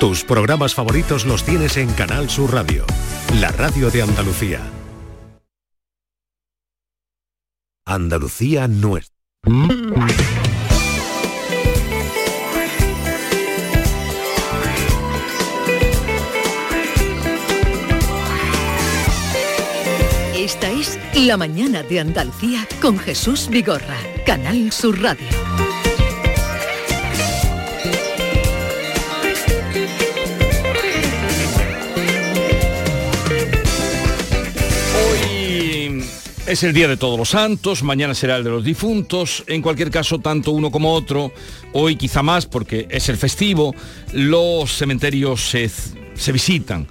Tus programas favoritos los tienes en Canal Sur Radio, la radio de Andalucía. Andalucía nuestra. Esta es La mañana de Andalucía con Jesús Vigorra, Canal Sur Radio. Es el Día de Todos los Santos, mañana será el de los difuntos. En cualquier caso, tanto uno como otro, hoy quizá más porque es el festivo, los cementerios se, se visitan.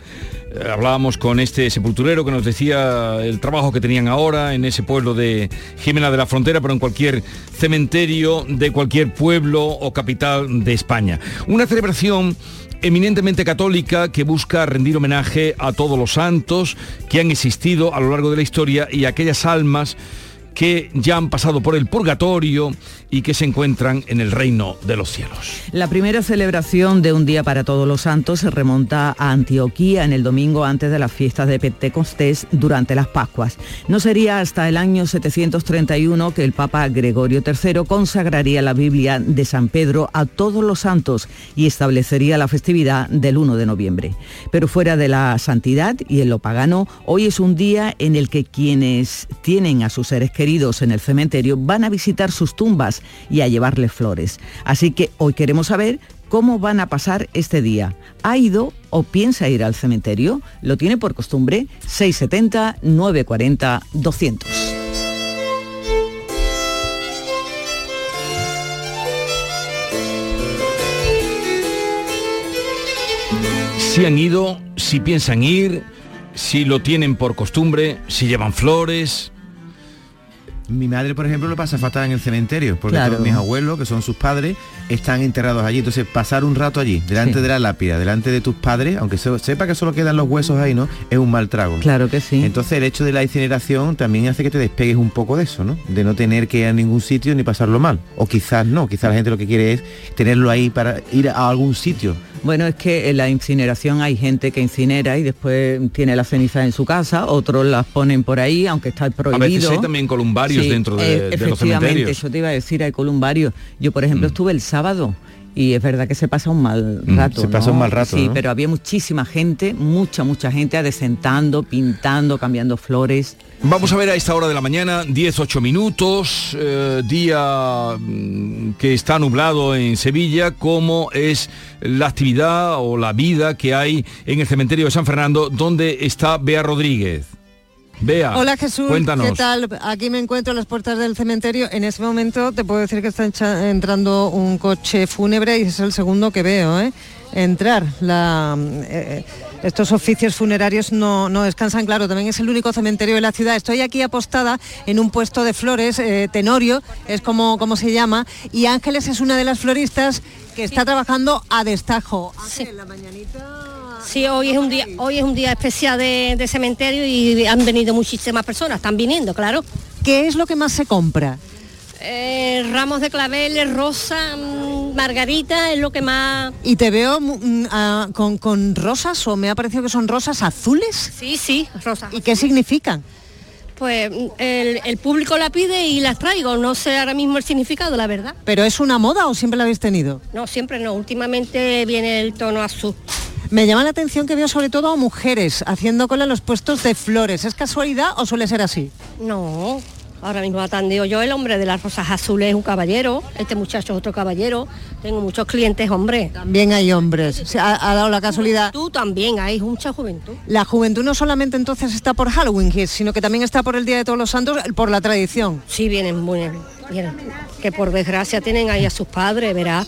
Eh, Hablábamos con este sepulturero que nos decía el trabajo que tenían ahora en ese pueblo de Jimena de la Frontera, pero en cualquier cementerio de cualquier pueblo o capital de España. Una celebración eminentemente católica que busca rendir homenaje a todos los santos que han existido a lo largo de la historia y a aquellas almas que ya han pasado por el purgatorio y que se encuentran en el reino de los cielos. La primera celebración de un día para todos los santos se remonta a Antioquía en el domingo antes de las fiestas de Pentecostés durante las Pascuas. No sería hasta el año 731 que el Papa Gregorio III consagraría la Biblia de San Pedro a todos los santos y establecería la festividad del 1 de noviembre. Pero fuera de la santidad y en lo pagano, hoy es un día en el que quienes tienen a sus seres queridos en el cementerio van a visitar sus tumbas y a llevarles flores. Así que hoy queremos saber cómo van a pasar este día. ¿Ha ido o piensa ir al cementerio? Lo tiene por costumbre 670 940 200. Si han ido, si piensan ir, si lo tienen por costumbre, si llevan flores. Mi madre, por ejemplo, lo pasa fatal en el cementerio, porque Claro. todos mis abuelos, que son sus padres, están enterrados allí. Entonces, pasar un rato allí, delante Sí. de la lápida, delante de tus padres, aunque se- sepa que solo quedan los huesos ahí, ¿no? Es un mal trago. Claro que sí. Entonces, el hecho de la incineración también hace que te despegues un poco de eso, ¿no? De no tener que ir a ningún sitio ni pasarlo mal. O quizás no, quizás la gente lo que quiere es tenerlo ahí para ir a algún sitio. Bueno, es que en la incineración hay gente que incinera y después tiene las cenizas en su casa, otros las ponen por ahí, aunque está prohibido. A veces hay también columbarios Sí, dentro de, eh, de los efectivamente, cementerios. eso te iba a decir, hay columbarios. Yo, por ejemplo, estuve el sábado y es verdad que se pasa un mal Mm, rato. se pasa un mal rato, Sí, ¿no? pero había muchísima gente, mucha, mucha gente adecentando, pintando, cambiando flores. Vamos a ver a esta hora de la mañana, 10-8 minutos, eh, día mm, que está nublado en Sevilla, cómo es la actividad o la vida que hay en el cementerio de San Fernando, donde está Bea Rodríguez. Bea, Hola Jesús, cuéntanos. ¿qué tal? Aquí me encuentro a las puertas del cementerio. En este momento te puedo decir que está entrando un coche fúnebre y es el segundo que veo, ¿eh? Entrar. La, eh, estos oficios funerarios no, no descansan, claro, también es el único cementerio de la ciudad. Estoy aquí apostada en un puesto de flores, eh, Tenorio, es como, como se llama, y Ángeles es una de las floristas que está trabajando a destajo. Ángel, la mañanita... Sí, hoy es un día, hoy es un día especial de, de cementerio y han venido muchísimas personas, están viniendo, claro. ¿Qué es lo que más se compra? Eh, ramos de claveles, rosa, mm, margarita, es lo que más. Y te veo mm, ah, con, con rosas o me ha parecido que son rosas azules. Sí, sí, rosa. ¿Y qué significan? Pues mm, el, el público la pide y las traigo, no sé ahora mismo el significado, la verdad. ¿Pero es una moda o siempre la habéis tenido? No, siempre no, últimamente viene el tono azul. Me llama la atención que veo sobre todo a mujeres haciendo cola en los puestos de flores. ¿Es casualidad o suele ser así? No, ahora mismo atendeo yo, el hombre de las rosas azules es un caballero, este muchacho es otro caballero, tengo muchos clientes, hombre. También hay hombres. Se ha, ha dado la casualidad. Tú también, hay mucha juventud. La juventud no solamente entonces está por Halloween, que- sino que también está por el Día de Todos los Santos, por la tradición. Sí, vienen, vienen, vienen. Que por desgracia tienen ahí a sus padres, verás.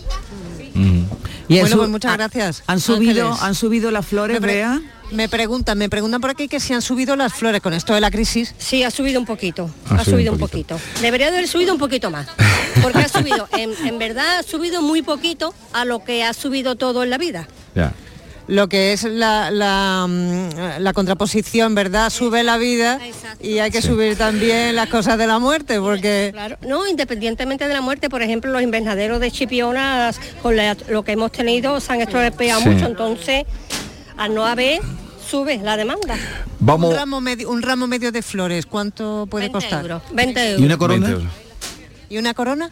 Y bueno, eso- pues muchas ha- gracias. ¿Han subido, Ángeles. han subido las flores, Bea? Me preguntan, me preguntan por aquí que si han subido las flores con esto de la crisis. Sí, ha subido un poquito, Ha ha, subido subido un un poquito. Debería de haber subido un poquito más. Porque ha subido, en, en verdad ha subido muy poquito a lo que ha subido todo en la vida. Ya. Lo que es la, la, mm, la contraposición, ¿verdad? Sube la vida y hay que subir también las cosas de la muerte, porque... Claro, no, independientemente de la muerte, por ejemplo, los invernaderos de Chipiona, con la- lo que hemos tenido, se han estropeado Sí. mucho, entonces, al no haber, sube la demanda. Un ramo, medio, un ramo medio de flores, ¿cuánto puede costar? euros, 20 euros. ¿Y una corona? 20 euros. ¿Y una corona?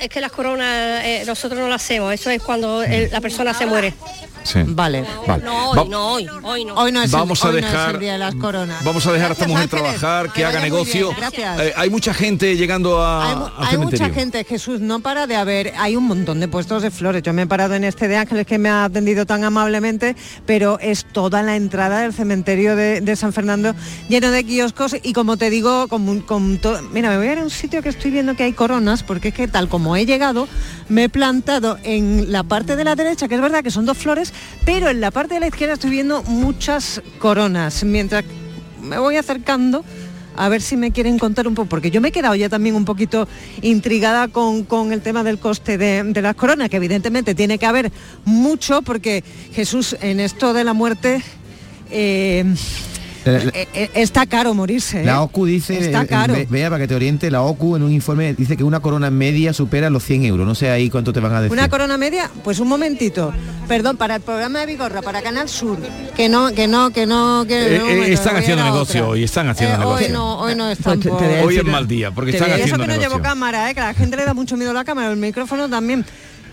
Es que las coronas eh, nosotros no las hacemos, eso es cuando la persona se muere. Sí. Vale. Vale. No, Va- hoy no, hoy, hoy no. Hoy no es, el- Vamos a hoy no es dejar- el día de las coronas. Vamos a dejar a esta mujer Ángeles. trabajar, que haga negocio. bien, gracias. Eh, hay mucha gente llegando a, Hay, mucha gente, Jesús, no para de haber, hay un montón de puestos de flores. Yo me he parado en este de Ángeles que me ha atendido tan amablemente, pero es toda la entrada del cementerio de, de San Fernando lleno de kioscos y como te digo, con, un- con to- mira, me voy a ir a un sitio que estoy viendo que hay coronas, porque es que tal como he llegado, me he plantado en la parte de la derecha, que es verdad que son dos flores, pero en la parte de la izquierda estoy viendo muchas coronas, mientras me voy acercando a ver si me quieren contar un poco, porque yo me he quedado ya también un poquito intrigada con, con el tema del coste de, las coronas, que evidentemente tiene que haber mucho, porque Jesús en esto de la muerte eh, está caro morirse. ¿eh? La OCU dice, Está eh, caro. ve- vea para que te oriente, la OCU en un informe dice que una corona media supera los 100 euros. No sé ahí cuánto te van a decir. Una corona media, pues un momentito. Perdón, para el programa de Vigorra, para Canal Sur. Que no, que no, que no, que Eh, no, eh, bueno, están haciendo negocio otra. hoy, están haciendo Eh, negocio. Hoy no, hoy no están Pues por- Hoy es mal día, porque están a- Y eso haciendo que no negocio. llevo cámara, ¿eh? que a la gente le da mucho miedo la cámara, el micrófono también.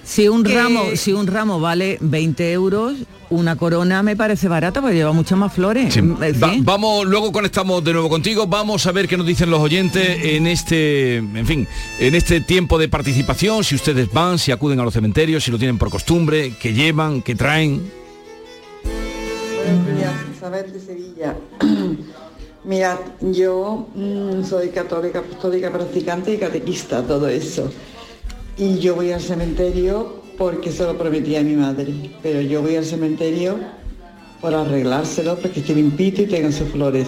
Si un que- ramo, si un ramo vale 20 euros, una corona me parece barata porque lleva muchas más flores. Sí. Mm, Va- vamos, luego conectamos de nuevo contigo. Vamos a ver qué nos dicen los oyentes en este, en fin, en este tiempo de participación. Si ustedes van, si acuden a los cementerios, si lo tienen por costumbre, qué llevan, qué traen. Buenos días, Isabel de Sevilla. Mirad, yo mm, soy católica, apostólica, practicante y catequista, todo eso. Y yo voy al cementerio porque se lo prometí a mi madre, pero yo voy al cementerio por arreglárselo, porque esté limpito y tenga sus flores,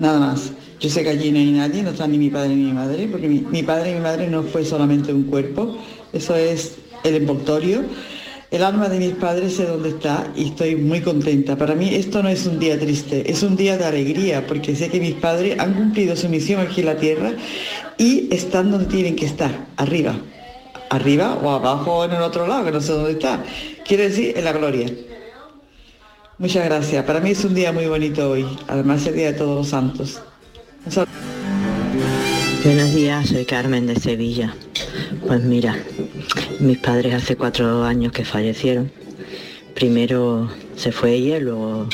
nada más. Yo sé que allí no hay nadie, no está ni mi padre ni mi madre, porque mi, mi padre y mi madre no fue solamente un cuerpo, eso es el envoltorio. El alma de mis padres sé dónde está y estoy muy contenta. Para mí esto no es un día triste, es un día de alegría, porque sé que mis padres han cumplido su misión aquí en la tierra y están donde tienen que estar, arriba. Arriba o abajo en el otro lado, que no sé dónde está. Quiero decir, en la gloria. Muchas gracias. Para mí es un día muy bonito hoy. Además, es el Día de Todos los Santos. Buenos días, soy Carmen de Sevilla. Pues mira, mis padres hace cuatro años que fallecieron. Primero se fue ella, luego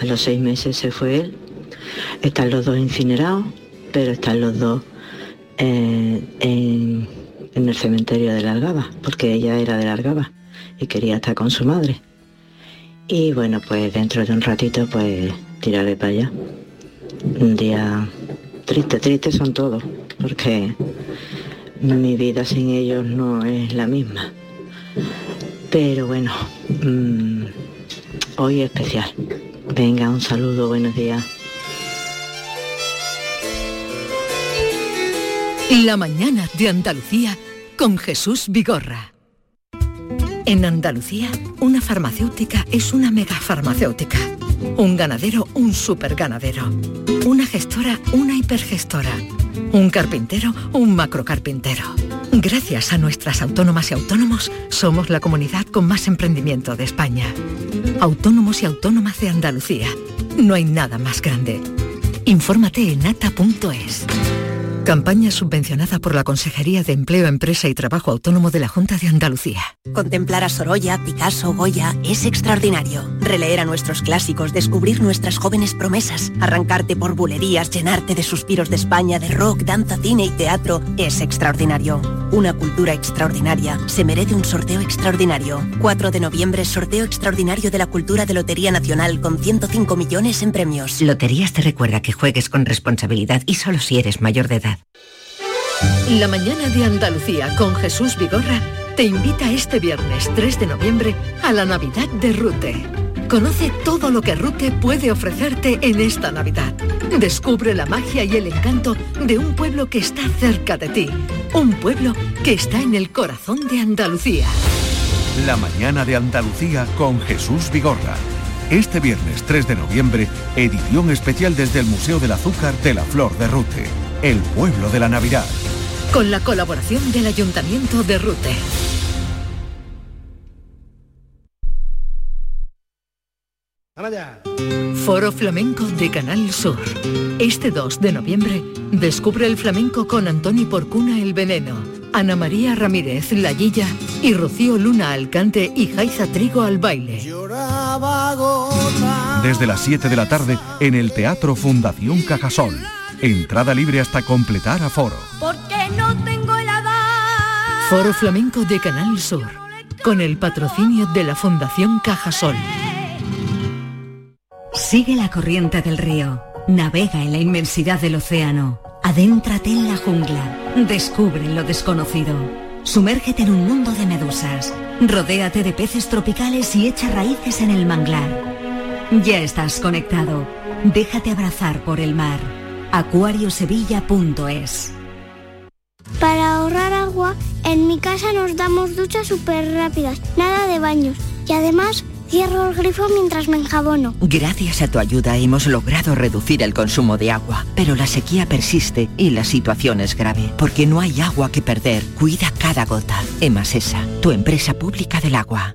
a los seis meses se fue él. Están los dos incinerados, pero están los dos eh, en, en el cementerio de la porque ella era de la y quería estar con su madre. Y bueno, pues dentro de un ratito pues tiraré para allá. Un día triste, triste son todos, porque mi vida sin ellos no es la misma. Pero bueno, mm, hoy es especial. Venga, un saludo, buenos días. La mañana de Andalucía con Jesús Vigorra. En Andalucía, una farmacéutica es una megafarmacéutica. Un ganadero, un superganadero. Una gestora, una hipergestora. Un carpintero, un macrocarpintero. Gracias a nuestras autónomas y autónomos, somos la comunidad con más emprendimiento de España. Autónomos y autónomas de Andalucía. No hay nada más grande. Infórmate en ata.es. Campaña subvencionada por la Consejería de Empleo, Empresa y Trabajo Autónomo de la Junta de Andalucía. Contemplar a Sorolla, Picasso, Goya es extraordinario. Releer a nuestros clásicos, descubrir nuestras jóvenes promesas, arrancarte por bulerías, llenarte de suspiros de España, de rock, danza, cine y teatro es extraordinario. Una cultura extraordinaria se merece un sorteo extraordinario. 4 de noviembre, sorteo extraordinario de la cultura de Lotería Nacional con 105 millones en premios. Loterías te recuerda que juegues con responsabilidad y solo si eres mayor de edad. La mañana de Andalucía con Jesús Vigorra te invita este viernes 3 de noviembre a la Navidad de Rute. Conoce todo lo que Rute puede ofrecerte en esta Navidad. Descubre la magia y el encanto de un pueblo que está cerca de ti. Un pueblo que está en el corazón de Andalucía. La mañana de Andalucía con Jesús Vigorra. Este viernes 3 de noviembre, edición especial desde el Museo del Azúcar de la Flor de Rute, el pueblo de la Navidad. Con la colaboración del Ayuntamiento de Rute. Foro Flamenco de Canal Sur. Este 2 de noviembre, descubre el flamenco con Antoni Porcuna El Veneno, Ana María Ramírez La Guilla y Rocío Luna Alcante y Jaiza Trigo al baile. Desde las 7 de la tarde en el Teatro Fundación Cajasol. Entrada libre hasta completar aforo. Porque no tengo el Foro Flamenco de Canal Sur. Con el patrocinio de la Fundación Cajasol. Sigue la corriente del río. Navega en la inmensidad del océano. Adéntrate en la jungla. Descubre lo desconocido. Sumérgete en un mundo de medusas. Rodéate de peces tropicales y echa raíces en el manglar. Ya estás conectado. Déjate abrazar por el mar. acuariosevilla.es Para ahorrar agua, en mi casa nos damos duchas súper rápidas, nada de baños. Y además, cierro el grifo mientras me enjabono. Gracias a tu ayuda hemos logrado reducir el consumo de agua, pero la sequía persiste y la situación es grave, porque no hay agua que perder. Cuida cada gota. Emasesa, tu empresa pública del agua.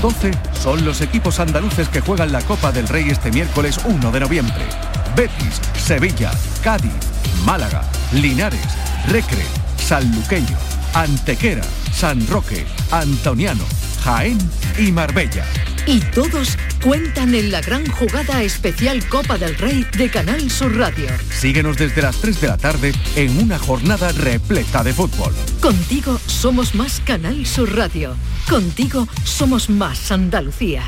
12 son los equipos andaluces que juegan la Copa del Rey este miércoles 1 de noviembre. Betis, Sevilla, Cádiz, Málaga, Linares, Recre, Sanluqueño, Antequera, San Roque, Antoniano, Jaén y Marbella. Y todos cuentan en la gran jugada especial Copa del Rey de Canal Sur Radio. Síguenos desde las 3 de la tarde en una jornada repleta de fútbol. Contigo somos más Canal Sur Radio. Contigo somos más Andalucía.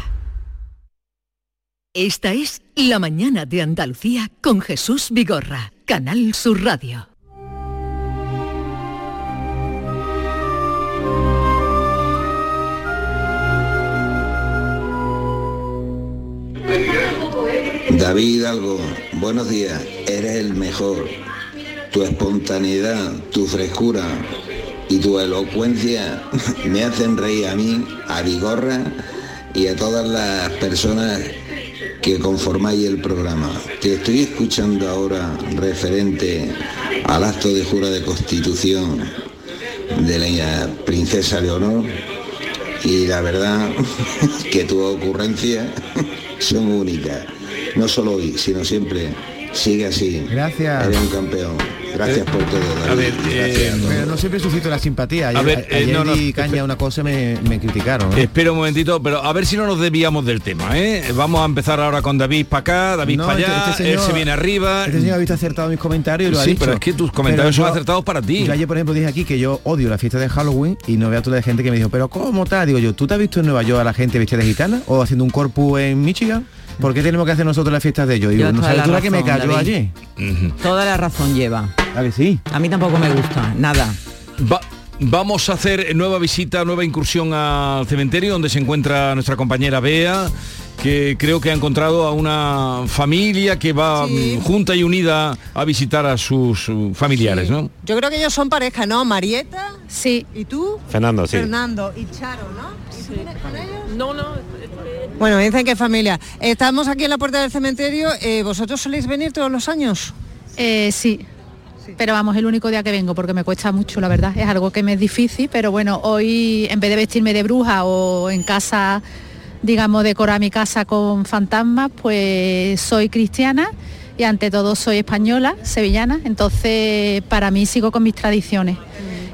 Esta es La mañana de Andalucía con Jesús Vigorra, Canal Sur Radio. David Hidalgo, buenos días, eres el mejor. Tu espontaneidad, tu frescura y tu elocuencia me hacen reír a mí, a Vigorra y a todas las personas que conformáis el programa. Te estoy escuchando ahora referente al acto de jura de constitución de la princesa Leonor y la verdad que tu ocurrencia son únicas. No solo hoy, sino siempre. Sigue así. Gracias. Eres un campeón. Gracias por todo. David. A ver, eh, Pero no siempre suscito la simpatía. Ayer, A ver, eh, ayer no, no, di caña una cosa y me, me criticaron. ¿eh? Espera un momentito, pero a ver si no nos desviamos del tema, ¿eh? Vamos a empezar ahora con David para acá, David No, para este- allá, este señor- él se viene arriba. Este señor ha visto acertado mis comentarios y lo ha Sí, dicho. pero es que tus comentarios Pero son yo- acertados para ti. Yo ayer, por ejemplo, dije aquí que yo odio la fiesta de Halloween y no veo a toda la gente que me dijo, pero ¿cómo tal? Digo yo, ¿tú te has visto en Nueva York a la gente vestida de gitana o haciendo un corpus en Michigan? ¿Por qué tenemos que hacer nosotros las fiestas de ellos? Digo, ¿no toda sabes la tú la que me razón, cayó David. Toda la razón lleva. A que sí. A mí tampoco me gusta, nada. Va- vamos a hacer nueva visita, nueva incursión al cementerio donde se encuentra nuestra compañera Bea, que creo que ha encontrado a una familia que va Sí. mm, junta y unida a visitar a sus uh, familiares, ¿no? Yo creo que ellos son pareja, ¿no? Marieta. Sí. ¿Y tú? Fernando, sí. Fernando y Charo, ¿no? ¿Y tú vienes con ellos? No, no. Bueno, dicen que familia. Estamos aquí en la puerta del cementerio. eh, ¿Vosotros soléis venir todos los años? Eh, sí. Pero vamos, el único día que vengo porque me cuesta mucho, la verdad. Es algo que me es difícil, pero bueno, hoy en vez de vestirme de bruja o en casa, digamos, decorar mi casa con fantasmas, pues soy cristiana y ante todo soy española, sevillana, entonces para mí sigo con mis tradiciones.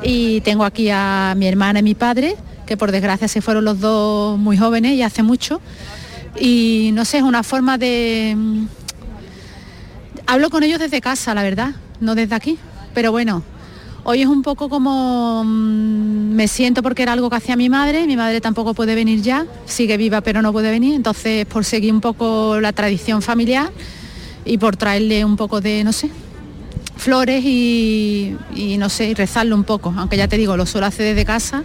Y tengo aquí a mi hermana y mi padre, que por desgracia se fueron los dos muy jóvenes y hace mucho. Y no sé, es una forma de... mm, Hablo con ellos desde casa, la verdad, no desde aquí. Pero bueno, Hoy es un poco como mm, me siento porque era algo que hacía mi madre, mi madre tampoco puede venir ya, sigue viva pero no puede venir, entonces por seguir un poco la tradición familiar y por traerle un poco de, no sé, flores y, y no sé, y rezarlo un poco, aunque ya te digo, lo suelo hacer desde casa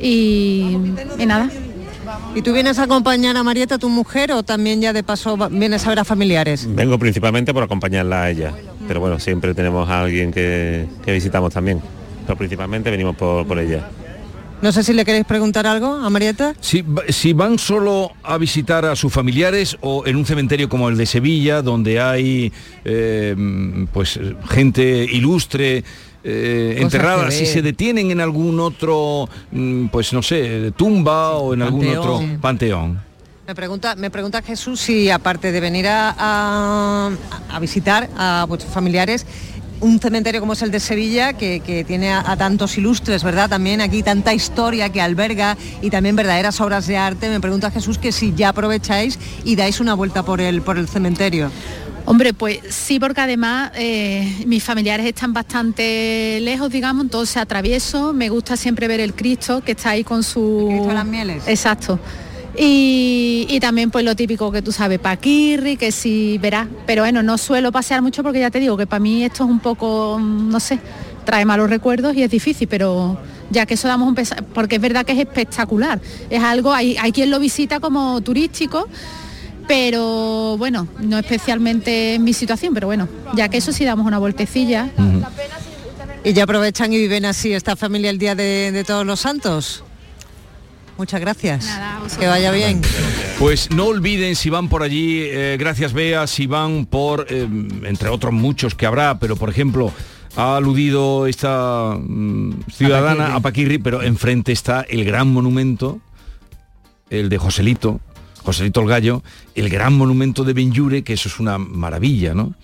y, y nada. ¿Y tú vienes a acompañar a Marieta, tu mujer, o también ya de paso vienes a ver a familiares? Vengo principalmente por acompañarla a ella, pero bueno, siempre tenemos a alguien que, que visitamos también. Pero principalmente venimos por, por ella. No sé si le queréis preguntar algo a Marieta. Si, si van solo a visitar a sus familiares o en un cementerio como el de Sevilla, donde hay eh, pues gente ilustre. eh, enterrada, si se detienen en algún otro, mm, pues no sé, tumba o en algún panteón. otro Sí. panteón. Me pregunta, me pregunta Jesús si aparte de venir a, a- a visitar a vuestros familiares, un cementerio como es el de Sevilla, que, que tiene a, a tantos ilustres, ¿verdad? También aquí tanta historia que alberga y también verdaderas obras de arte. Me pregunta Jesús que si ya aprovecháis y dais una vuelta por el, por el cementerio. Hombre, pues sí, porque además eh, mis familiares están bastante lejos, digamos, entonces atravieso, me gusta siempre ver el Cristo que está ahí con su... Cristo de las Mieles. Exacto. Y, y también pues lo típico que tú sabes, Paquirri, que sí verás. Pero bueno, no suelo pasear mucho porque ya te digo que para mí esto es un poco, no sé, trae malos recuerdos y es difícil, pero ya que eso damos un pesa- porque es verdad que es espectacular. Es algo, hay, hay quien lo visita como turístico, pero bueno, no especialmente en mi situación, pero bueno, ya que eso sí damos una vueltecilla. Y ya aprovechan y viven así esta familia el día de, de todos los santos. Muchas gracias. que vaya bien. Pues no olviden si van por allí, eh, gracias Bea, si van por, eh, entre otros muchos que habrá, pero por ejemplo, ha aludido esta mm, ciudadana a Paquirri, pero enfrente está el gran monumento, el de Joselito, Joselito el Gallo, el gran monumento de Benlure, que eso es una maravilla, ¿no?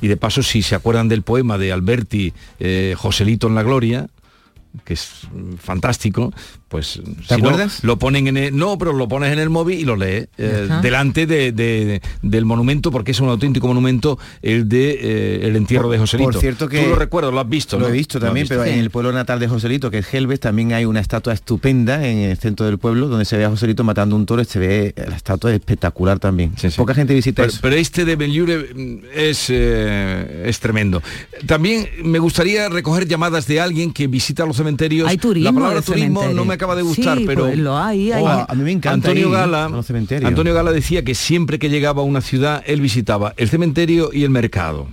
Y de paso, si se acuerdan del poema de Alberti, eh, Joselito en la Gloria, que es mm, fantástico, pues ¿Te si no, acuerdas? lo ponen en el, no, pero lo pones en el móvil y lo lees eh, delante de, de- del monumento porque es un auténtico monumento el de eh, el entierro de Joselito. Por cierto que tú lo recuerdas, lo has visto, Lo ¿no? he visto también, visto. pero en el pueblo natal de Joselito, que es Gelbes, también hay una estatua estupenda en el centro del pueblo, donde se ve a Joselito matando un toro, se ve la estatua espectacular también. Poca gente visita Pero, eso. pero este de Benlure mm, es, eh, es tremendo. También me gustaría recoger llamadas de alguien que visita los cementerios. Hay turismo La palabra turismo cementerio. no me acaba de gustar, Sí, pero pues lo hay, hay. Oh, A mí me encanta Antonio ir Gala. Antonio Gala decía que siempre que llegaba a una ciudad él visitaba el cementerio y el mercado.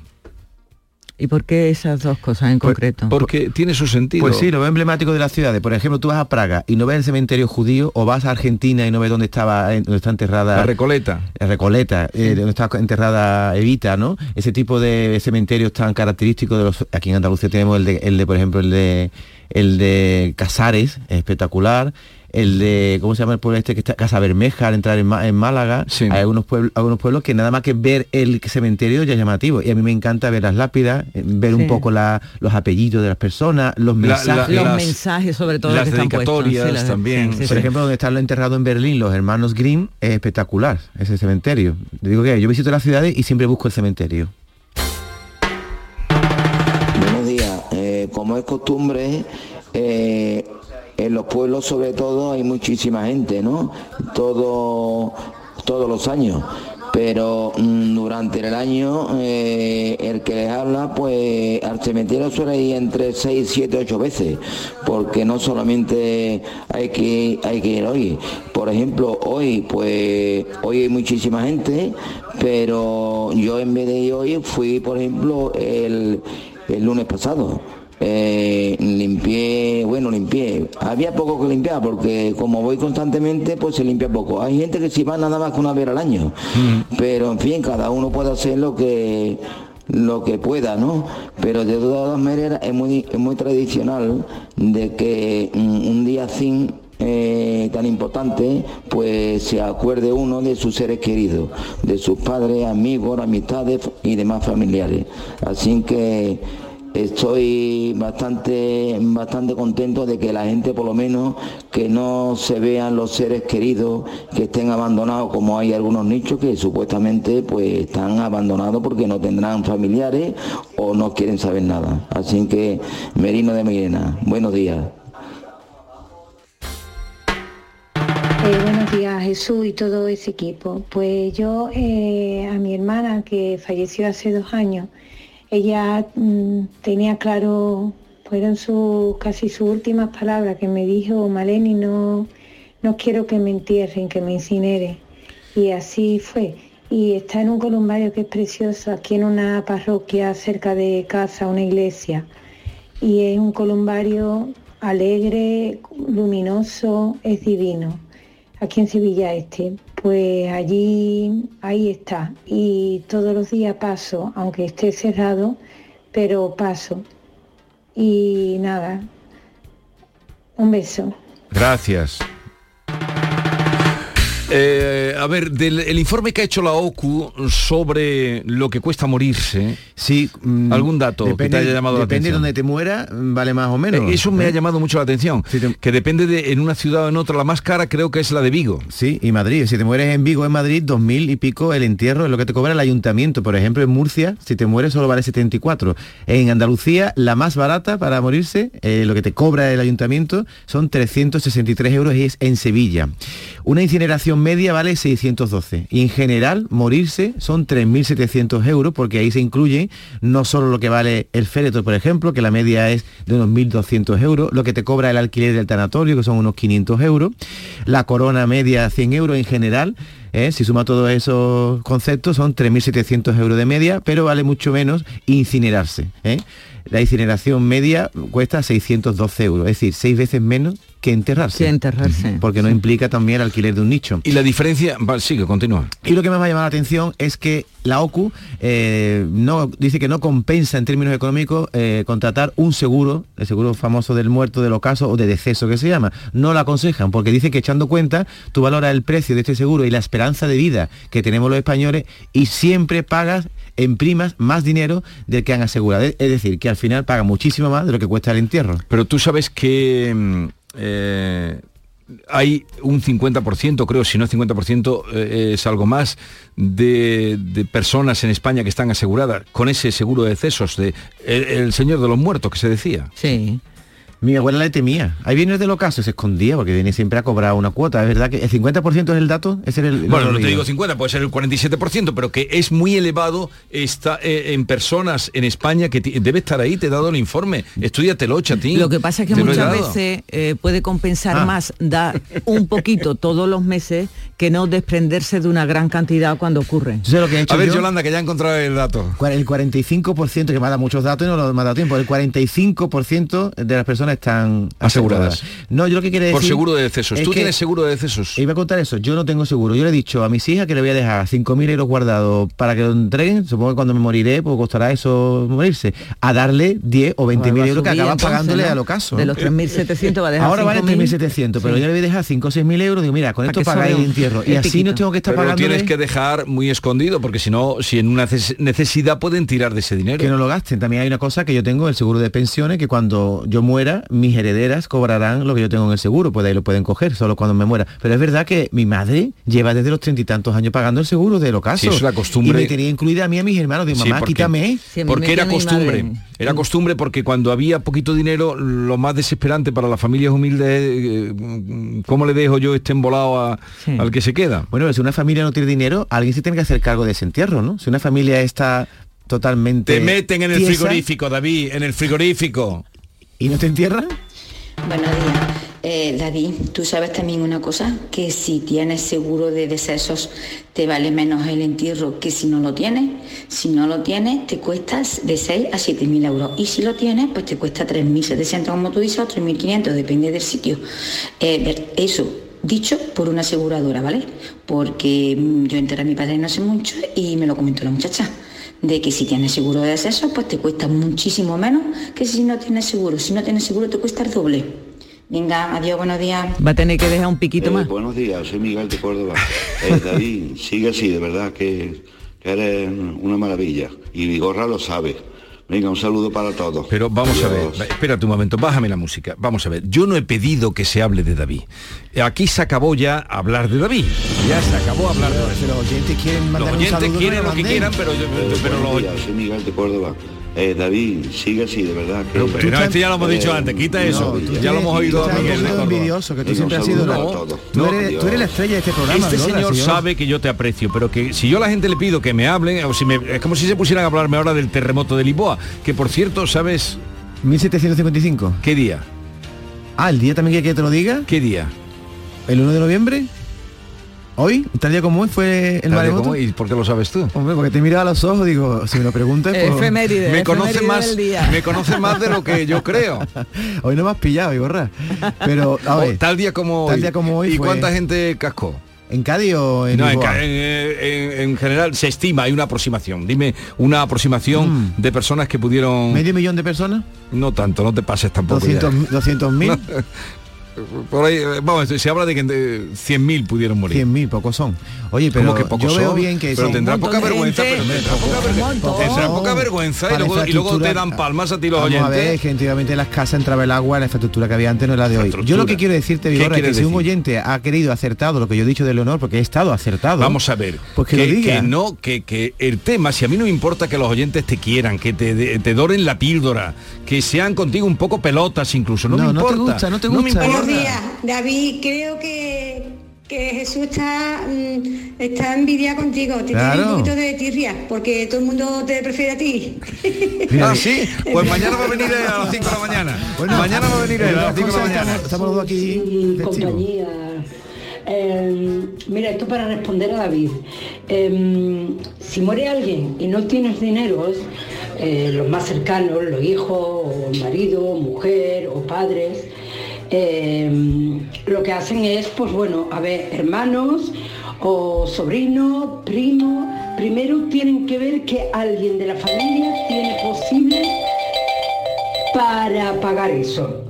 ¿Y por qué esas dos cosas en concreto? Porque tiene su sentido. Pues sí, lo veo emblemático de las ciudades. Por ejemplo, tú vas a Praga y no ves el cementerio judío, o vas a Argentina y no ves dónde estaba, eh, dónde está enterrada. La Recoleta. La Recoleta, eh, donde está enterrada Evita, ¿no? Ese tipo de cementerios tan característicos de los. Aquí en Andalucía tenemos el de, el de por ejemplo, el de el de Casares, espectacular. El de, ¿cómo se llama el pueblo este que está? Casa Bermeja, al entrar en, en Málaga. Hay algunos pueblos, algunos pueblos que nada más que ver el cementerio ya es llamativo. Y a mí me encanta ver las lápidas, eh, ver Sí. un poco la- los apellidos de las personas, los La- la- mensajes. los las- mensajes sobre todo las que están dedicatorias sí, las- también. sí, sí, Por sí. ejemplo, donde están enterrados en Berlín los hermanos Grimm, es espectacular ese cementerio. Te digo que yo visito las ciudades y siempre busco el cementerio. Buenos días. Eh, como es costumbre, eh, en los pueblos sobre todo hay muchísima gente, ¿no? Todo, todos los años. Pero mm, durante el año eh, el que les habla, pues al cementerio suele ir entre 6, 7, 8 veces, porque no solamente hay que, hay que ir hoy. Por ejemplo, hoy, pues hoy hay muchísima gente, pero yo en vez de ir hoy fui, por ejemplo, el, el lunes pasado. Eh, limpié, bueno, limpié. Había poco que limpiar porque como voy constantemente, pues se limpia poco. Hay gente que si va nada más que una vez al año. Pero en fin, cada uno puede hacer lo que lo que pueda, ¿no? Pero de todas maneras es muy, es muy tradicional de que mm, un día sin eh, tan importante, pues se acuerde uno de sus seres queridos, de sus padres, amigos, amistades y demás familiares. Así que estoy bastante, bastante contento de que la gente por lo menos que no se vean los seres queridos que estén abandonados como hay algunos nichos que supuestamente pues están abandonados porque no tendrán familiares o no quieren saber nada. Así que Merino de Mirena, buenos días. Eh, buenos días Jesús y todo ese equipo. Pues yo eh, a mi hermana que falleció hace dos años, ella mm, tenía claro, fueron sus casi sus últimas palabras que me dijo, Maleni, no, no quiero que me entierren, que me incinere. Y así fue. Y está en un columbario que es precioso, aquí en una parroquia cerca de casa, una iglesia. Y es un columbario alegre, luminoso, es divino aquí en Sevilla Este. Pues allí, ahí está. Y todos los días paso, aunque esté cerrado, pero paso. Y nada, un beso. Gracias. Eh, a ver, del el informe que ha hecho la OCU sobre lo que cuesta morirse. Sí. mm, ¿Algún dato que te haya llamado la Depende de atención? donde te muera, vale más o menos. Eh, Eso me ¿eh? ha llamado mucho la atención. Que depende de en una ciudad o en otra. La más cara creo que es la de Vigo. Sí, y Madrid. Si te mueres en Vigo, en Madrid, dos mil y pico el entierro es lo que te cobra el ayuntamiento. Por ejemplo, en Murcia, si te mueres solo vale 74. En Andalucía, la más barata para morirse, eh, lo que te cobra el ayuntamiento, son 363 euros y es en Sevilla. Una incineración media vale 612. Y en general, morirse son 3.700 euros, porque ahí se incluye no solo lo que vale el féretro, por ejemplo, que la media es de unos 1.200 euros, lo que te cobra el alquiler del tanatorio, que son unos 500 euros, la corona media 100 euros en general, ¿eh? si suma todos esos conceptos son 3.700 euros de media, pero vale mucho menos incinerarse. ¿eh? La incineración media cuesta 612 euros, es decir, seis veces menos que enterrarse. Que enterrarse. Porque no implica también el alquiler de un nicho. Y la diferencia, va, sigue, continúa. Y lo que más me ha llamado la atención es que la OCU eh, no, dice que no compensa en términos económicos eh, contratar un seguro, el seguro famoso del muerto, del ocaso o de deceso que se llama. No lo aconsejan porque dice que echando cuenta tú valoras el precio de este seguro y la esperanza de vida que tenemos los españoles y siempre pagas en primas más dinero del que han asegurado. Es es decir, que al final paga muchísimo más de lo que cuesta el entierro. Pero tú sabes que mm, eh, hay un 50%, creo, si no 50%, eh, es algo más, de, personas en España que están aseguradas con ese seguro de decesos, de el, el señor de los muertos que se decía. Sí. Mi abuela le temía. Ahí viene del ocaso, se escondía porque viene siempre a cobrar una cuota. Es verdad que el 50% es el dato. Ese era el, Bueno, no te digo 50, puede ser el 47%, pero que es muy elevado está eh, en personas en España que debe estar ahí, te he dado el informe. Estudiatelo, chatín. Lo que pasa es que muchas veces eh, puede compensar Ah. más dar un poquito todos los meses que no desprenderse de una gran cantidad cuando ocurre. Sé lo que he hecho A ver, yo. Yolanda, que ya he encontrado el dato. El 45%, que me ha dado muchos datos y no lo me ha dado tiempo, el 45% de las personas están aseguradas. Aseguradas. No, yo lo que quiere decir... Por seguro de decesos. es ¿Tú tienes seguro de decesos? Iba a contar eso, yo no tengo seguro. Yo le he dicho a mis hijas que le voy a dejar 5.000 euros guardados para que lo entreguen, supongo que cuando me moriré, pues costará eso morirse, a darle 10 o 20.000 Pues va a euros que acaban entonces, pagándole ¿no? al ocaso. De los 3.700 va a dejar Ahora vale 5.000. 3.700, pero Sí. yo le voy a dejar 5 o 6.000 euros, digo, mira, con esto pagáis el entierro. Y así no tengo que estar lo pagando tienes que dejar muy escondido, porque si no, si en una neces- necesidad pueden tirar de ese dinero. que no lo gasten. También hay una cosa que yo tengo, el seguro de pensiones, que cuando yo muera, mis herederas cobrarán lo que yo tengo en el seguro, pues de ahí lo pueden coger, solo cuando me muera. Pero es verdad que mi madre lleva desde los treinta y tantos años pagando el seguro del ocaso. Sí, es la costumbre. Y me tenía incluida a mí y a mis hermanos, de Sí, mamá, porque- quítame. porque era costumbre. Era costumbre porque cuando había poquito dinero, lo más desesperante para las familias humildes es eh, cómo le dejo yo este embolado a- al que se queda. Bueno, pero si una familia no tiene dinero, alguien se tiene que hacer cargo de ese entierro, ¿no? Si una familia está totalmente... Te meten en el tiesa frigorífico, David, en el frigorífico. ¿Y no te entierran? Buenos días. Eh, David, tú sabes también una cosa, que si tienes seguro de decesos te vale menos el entierro que si no lo tienes. Si no lo tienes te cuesta de 6 a 7 mil euros. Y si lo tienes, pues te cuesta 3.700 como tú dices o 3.500, depende del sitio. Eh, eso, dicho por una aseguradora, ¿vale? Porque mm, yo enteré a mi padre no sé mucho y me lo comentó la muchacha de que si tienes seguro de decesos, pues te cuesta muchísimo menos que si no tienes seguro. Si no tienes seguro te cuesta el doble. Venga, adiós, buenos días. Va a tener que dejar un piquito Eh, más. Buenos días, soy Miguel de Córdoba. Eh, David, sigue así, de verdad, que, que eres una maravilla. Y Vigorra lo sabe. Venga, un saludo para todos. Pero vamos a ver, espérate un momento, bájame la música. Vamos a ver, yo no he pedido que se hable de David. Aquí se acabó ya hablar de David. Ya se acabó hablar de David. Los oyentes quieren Los mandar un oyentes saludo, quieren no lo que quieran, pero, pero Buenos los días, soy Miguel de Córdoba. Eh, David, sigue así, de verdad. que- Pero, pero no, esto ya lo hemos dicho antes, quita eso. tú ya lo hemos oído de poquito Córdoba. envidioso, que tú Venga, siempre has sido la-. Tú, No, eres, tú eres la estrella de este programa. Este señor sabe que yo te aprecio, pero que si yo a la gente le pido que me hablen, o si me, es como si se pusieran a hablarme ahora del terremoto de Lisboa, que por cierto, ¿sabes 1755. qué día? Ah, el día también que, que te lo diga. ¿Qué día? El 1 de noviembre. Hoy, tal día como hoy, fue el Tal día maremoto. como- ¿Y por qué lo sabes tú? Hombre, porque te miraba a los ojos, digo, si me lo preguntas, pues... Efeméride, me conoce más, del día. me conoce más de lo que yo creo. Hoy no me has pillado, Igorra. Pero, a ver, O tal día como tal hoy. día como hoy ¿Y fue- cuánta gente cascó? ¿en Cádiz o en no, en, en- en- en general se estima, hay una aproximación. Dime una aproximación de personas que pudieron. Mm. ¿Medio millón de personas? No tanto, no te pases tampoco. ya. 200 200 mil. Por ahí, eh, vamos, se habla de que de 100.000 pudieron morir. 100 mil, pocos son. Oye, pero ¿Cómo que pocos yo veo son? bien que pero tendrá poca vergüenza, pero tendrá poca vergüenza. montón. Tendrá poca vergüenza y luego, y luego te dan palmas a ti los Vamos a ver, oyentes. que antiguamente en las casas entraba el agua, la infraestructura que había antes no es la de hoy. Yo lo que quiero decirte, ¿Qué Vigorra, es que quieres si un decir? oyente ha querido acertado lo que yo he dicho de Leonor, porque he estado acertado. Vamos a ver, Pues que lo diga. no, que, que el tema, si a mí no me importa que los oyentes te quieran, que te, de- te doren la píldora, que sean contigo un poco pelotas incluso, no, No, me no te importa. gusta, no te me gusta. importa. Buenos días, David. Creo que, que Jesús está, mm, está envidia contigo. Te tiene Claro. un poquito de tirria, porque todo el mundo te prefiere a ti. Mira, Ah, sí, pues mañana va a venir a las 5 de la mañana. Bueno, mañana va a venir a las 5 de la mañana. Estamos, dos aquí compañía. Eh, mira, esto para responder a David. Eh, si muere alguien y no tienes dineros, eh, los más cercanos, los hijos, o marido, mujer o padres, eh, lo que hacen es, pues bueno, a ver, hermanos o sobrinos, primos, primero tienen que ver que alguien de la familia tiene posible para pagar eso.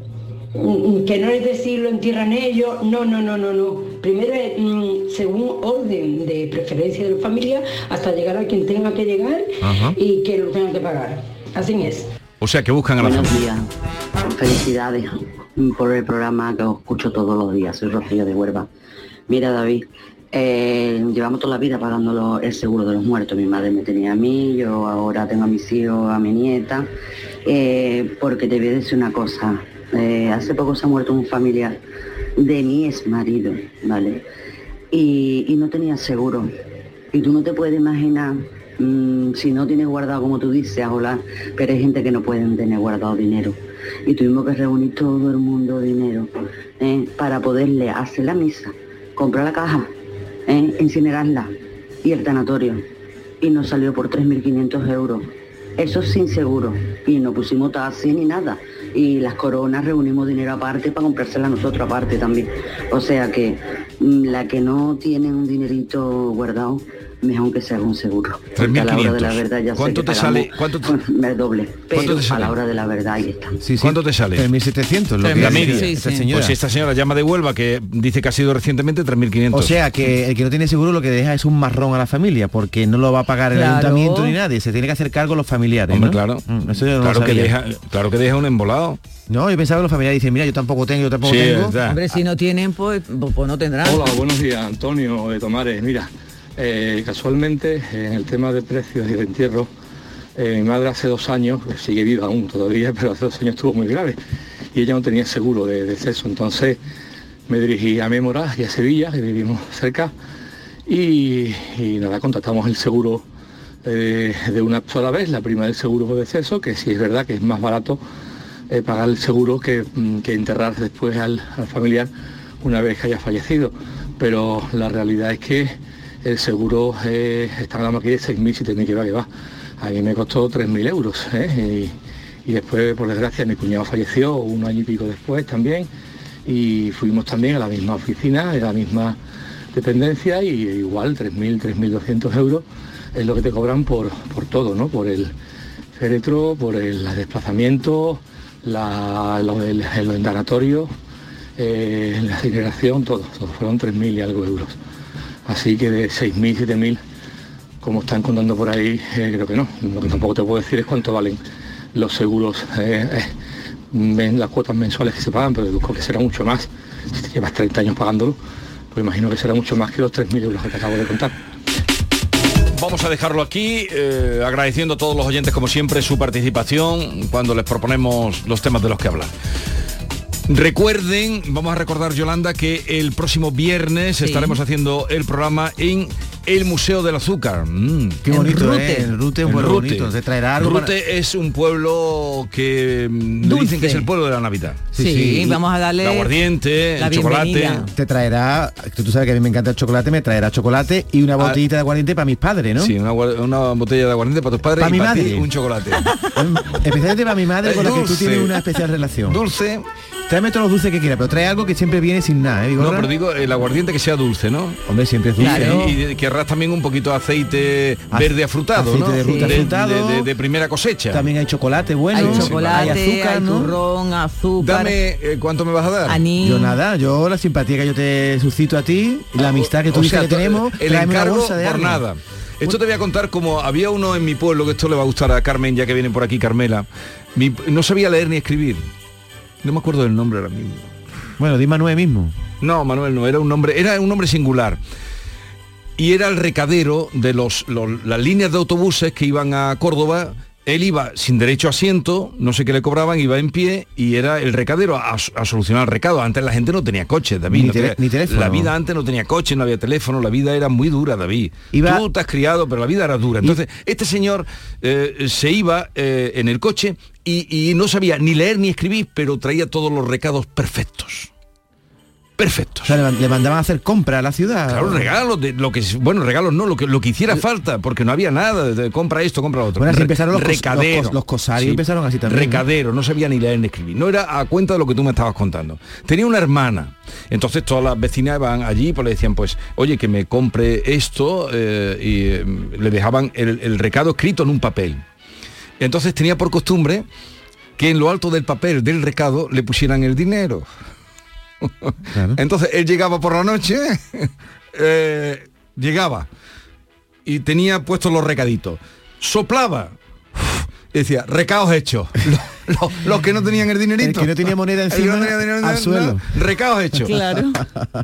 Mm, Que no es decir lo entierran ellos, no, no, no, no, no. Primero mm, según orden de preferencia de la familia hasta llegar a quien tenga que llegar Ajá. y que lo tenga que pagar. Así es. O sea, que buscan a la Buenos familia. días, felicidades por el programa que os escucho todos los días, soy Rocío de Huelva. Mira David, eh, llevamos toda la vida pagando lo- el seguro de los muertos, mi madre me tenía a mí, yo ahora tengo a mis hijos, a mi nieta, eh, porque te voy a decir una cosa, eh, hace poco se ha muerto un familiar de mi ex marido, ¿vale? Y, y no tenía seguro. Y tú no te puedes imaginar, mm, si no tienes guardado, como tú dices, a pero hay gente que no pueden tener guardado dinero. Y tuvimos que reunir todo el mundo dinero ¿eh? para poderle hacer la misa, comprar la caja, ¿eh? incinerarla y el tanatorio. Y nos salió por 3.500 euros. Eso sin seguro. Y no pusimos taxi ni nada. Y las coronas reunimos dinero aparte para comprársela nosotros aparte también. O sea que mm, la que no tiene un dinerito guardado, mejor que se haga un seguro. A la hora de la 3.500. verdad ya sé ¿Cuánto que te sale? pagamos ¿Cuánto te- el doble. Pero ¿Cuánto te a la hora de la verdad ahí está. Sí, sí. ¿Cuánto te sale? 3.700, lo que la dice media. esta señora. Pues si esta señora llama de Huelva, que dice que ha sido recientemente 3.500. O sea que el que no tiene seguro lo que deja es un marrón a la familia, porque no lo va a pagar el Claro. ayuntamiento ni nadie, se tiene que hacer cargo los familiares. Hombre, ¿no? claro. Mm, eso yo no lo claro, que deja, claro que deja un embolado. No, yo pensaba que los familiares dicen, mira, yo tampoco tengo, yo tampoco Sí, tengo. Hombre, si no tienen, pues, pues no tendrán. Hola, buenos días, Antonio de Tomares. Mira, eh, casualmente en el tema de precios y de entierro, eh, mi madre hace dos años, sigue viva aún todavía, pero hace dos años estuvo muy grave y ella no tenía seguro de deceso. Entonces me dirigí a Mémora y a Sevilla, que vivimos cerca, y, nada, contratamos el seguro eh, de una sola vez, la prima del seguro de deceso, que sí es verdad que es más barato pagar el seguro que, mm, que enterrar después al, al familiar una vez que haya fallecido. Pero la realidad es que el seguro eh, está hablando aquí de 6.000, 7.000 que va, que va. A mí me costó 3.000 euros. ¿eh? Y, después, por desgracia, mi cuñado falleció un año y pico después también. Y fuimos también a la misma oficina, a la misma dependencia y igual 3.000, 3.200 euros es lo que te cobran por, por todo, ¿no? Por el féretro, por el desplazamiento, la, lo el endanatorio, eh, la incineración, todo, todo. Fueron 3.000 y algo euros. Así que de 6.000, 7.000, como están contando por ahí, eh, creo que no. Lo que tampoco te puedo decir es cuánto valen los seguros, eh, eh, las cuotas mensuales que se pagan, pero deduzco que será mucho más. Si te llevas 30 años pagándolo, pues imagino que será mucho más que los 3.000 euros que te acabo de contar. Vamos a dejarlo aquí, eh, agradeciendo a todos los oyentes, como siempre, su participación cuando les proponemos los temas de los que hablar. Recuerden, vamos a recordar, Yolanda, que el próximo viernes estaremos haciendo el programa en el Museo del Azúcar. Mm. Qué bonito, Rute. ¿eh? El Rute es un pueblo Rute. bonito. Te traerá algo Rute para- es un pueblo que mm, me dicen que es el pueblo de la Navidad. Sí, vamos a darle El aguardiente, la el chocolate. Te traerá, que tú sabes que a mí me encanta el chocolate, me traerá chocolate y una botellita de aguardiente para mis padres, ¿no? Sí, una, botella de aguardiente para tus padres Para y mi para ti madre. un chocolate. Especialmente para mi madre con la que tú dulce. tienes una especial relación. Dulce. Tráeme todos los dulces que quieras, pero trae algo que siempre viene sin nada, ¿eh? No, pero digo el aguardiente que sea dulce, ¿no? Hombre, siempre es dulce. Y, y querrás también un poquito de aceite verde afrutado, aceite ¿no? de fruta de, afrutado. de- de- de primera cosecha. También hay chocolate bueno, hay chocolate, hay azúcar, hay ¿no? turrón, azúcar. Dame, eh, ¿cuánto me vas a dar? Anís. Yo nada, yo la simpatía que yo te suscito a ti, la amistad que tú dices que tenemos, el encargo bolsa de por nada. Esto te voy a contar como había uno en mi pueblo, que esto le va a gustar a Carmen, ya que viene por aquí Carmela. Mi- no sabía leer ni escribir. No me acuerdo del nombre ahora mismo. Bueno, di Manuel mismo. No, Manuel no, era un nombre, era un nombre singular. Y era el recadero de los, los- las líneas de autobuses que iban a Córdoba. Él iba sin derecho a asiento, no sé qué le cobraban, iba en pie y era el recadero a, a solucionar el recado. Antes la gente no tenía coche, David. Ni no tenía- ni teléfono. La vida antes no tenía coche, no había teléfono, la vida era muy dura, David. Iba- Tú te has criado, pero la vida era dura. Entonces, este señor eh, se iba eh, en el coche y, y no sabía ni leer ni escribir, pero traía todos los recados perfectos. Perfectos. O sea, le, mandaban a hacer compra a la ciudad. Claro, regalos, de lo que bueno, regalos no, lo que lo que hiciera falta, porque no había nada, de, compra esto, compra lo otro. Bueno, así Re- empezaron los recadero. los los cosarios empezaron así también, ¿no? Recadero, no sabía ni leer ni escribir. No era a cuenta de lo que tú me estabas contando. Tenía una hermana. Entonces todas las vecinas iban allí, pues le decían, pues, oye, que me compre esto, eh, y eh, le dejaban el, el recado escrito en un papel. Entonces tenía por costumbre que en lo alto del papel del recado le pusieran el dinero. Entonces él llegaba por la noche, eh, llegaba y tenía puestos los recaditos. Soplaba. y decía, recados hechos. Los, los- los que no tenían el dinerito. El que no tenía moneda encima, no tenía dinero, al no, suelo. Recados hechos. Claro.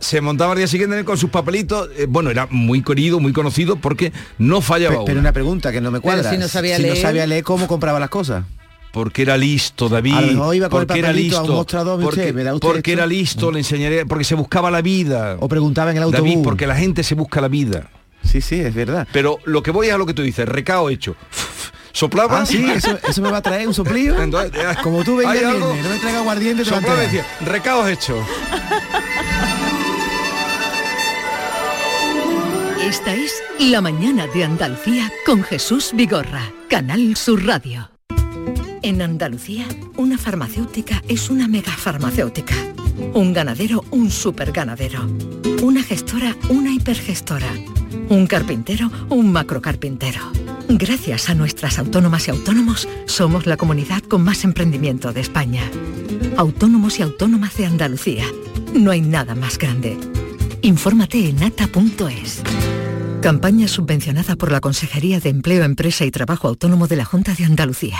Se montaba al día siguiente con sus papelitos. eh, bueno, era muy querido, muy conocido porque no fallaba Pe- pero una. pregunta que no me Pero cuadra. si no sabía si leer. no sabía leer, ¿cómo compraba las cosas? Porque era listo, David. A lo mejor iba con el porque era listo. un mostrador, mire porque usted, ¿me da usted porque era listo, le enseñaré, porque se buscaba la vida. O preguntaba en el autobús. David, porque la gente se busca la vida. Sí, sí, es verdad. Pero lo que voy es a lo que tú dices, recao hecho. Soplaba. Ah, sí, eso, eso me va a traer un soplío. Entonces, eh, Como tú vengas viernes, no me traiga aguardiente, Soplaba decía, recaos hechos. Esta es La mañana de Andalucía con Jesús Vigorra, Canal Sur Radio. En Andalucía, una farmacéutica es una megafarmacéutica. Un ganadero, un superganadero. Una gestora, una hipergestora. Un carpintero, un macrocarpintero. Gracias a nuestras autónomas y autónomos, somos la comunidad con más emprendimiento de España. Autónomos y autónomas de Andalucía. No hay nada más grande. Infórmate en ata.es. Campaña subvencionada por la Consejería de Empleo, Empresa y Trabajo Autónomo de la Junta de Andalucía.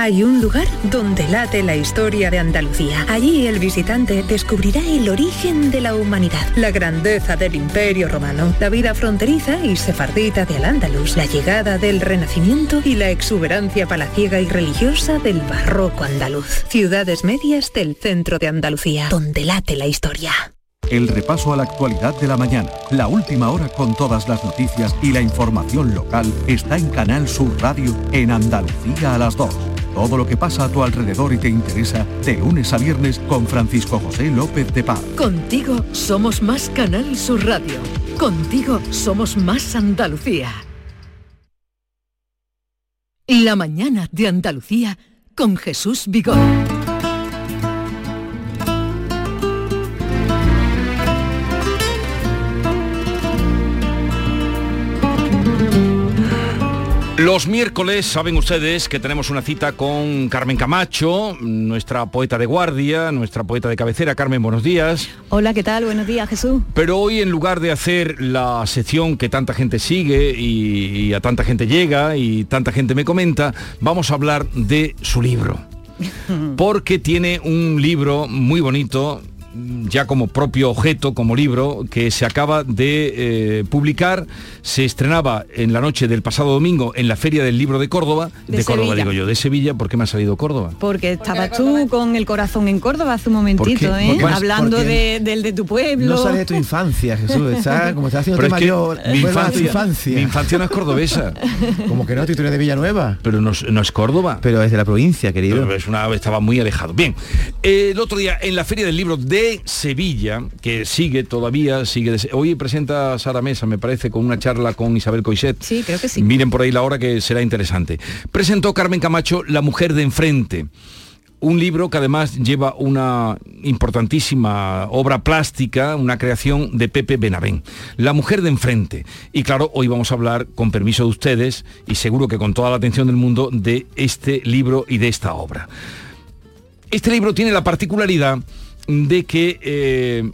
Hay un lugar donde late la historia de Andalucía. Allí el visitante descubrirá el origen de la humanidad, la grandeza del imperio romano, la vida fronteriza y sefardita de Al-Ándalus, la llegada del Renacimiento y la exuberancia palaciega y religiosa del barroco andaluz. Ciudades medias del centro de Andalucía, donde late la historia. El repaso a la actualidad de la mañana, la última hora con todas las noticias y la información local está en Canal Sur Radio en Andalucía a las 2. Todo lo que pasa a tu alrededor y te interesa de lunes a viernes con Francisco José López de Paz. Contigo somos más Canal Sur Radio. Contigo somos más Andalucía. La mañana de Andalucía con Jesús Vigor. Los miércoles saben ustedes que tenemos una cita con Carmen Camacho, nuestra poeta de guardia, nuestra poeta de cabecera. Carmen, buenos días. Hola, ¿qué tal? Buenos días, Jesús. Pero hoy en lugar de hacer la sección que tanta gente sigue y, y a tanta gente llega y tanta gente me comenta, vamos a hablar de su libro. Porque tiene un libro muy bonito, ya como propio objeto, como libro, que se acaba de eh, publicar, se estrenaba en la noche del pasado domingo en la Feria del Libro de Córdoba, de, De Córdoba Sevilla. digo yo, de Sevilla, ¿por qué me ha salido Córdoba? Porque estabas tú con el corazón en Córdoba hace un momentito, ¿Por qué? ¿eh? Porque- Hablando porque de- del de tu pueblo. No sale de tu infancia, Jesús. Está, como estás haciendo Pero tema es que yo, mi infancia, infancia. mi infancia no es cordobesa. Como que no, tú eres de Villanueva. Pero no, es- no es Córdoba. Pero es de la provincia, querido. Pero es una, estaba muy alejado. Bien, el otro día en la Feria del Libro de Sevilla, que sigue todavía, sigue de- hoy presenta Sara Mesa, me parece, con una charla con Isabel Coixet. Sí, creo que sí. Miren por ahí la hora que será interesante. Presentó Carmen Camacho La mujer de enfrente. Un libro que además lleva una importantísima obra plástica, una creación de Pepe Benavén. La mujer de enfrente. Y claro, hoy vamos a hablar, con permiso de ustedes, y seguro que con toda la atención del mundo, de este libro y de esta obra. Este libro tiene la particularidad de que, eh,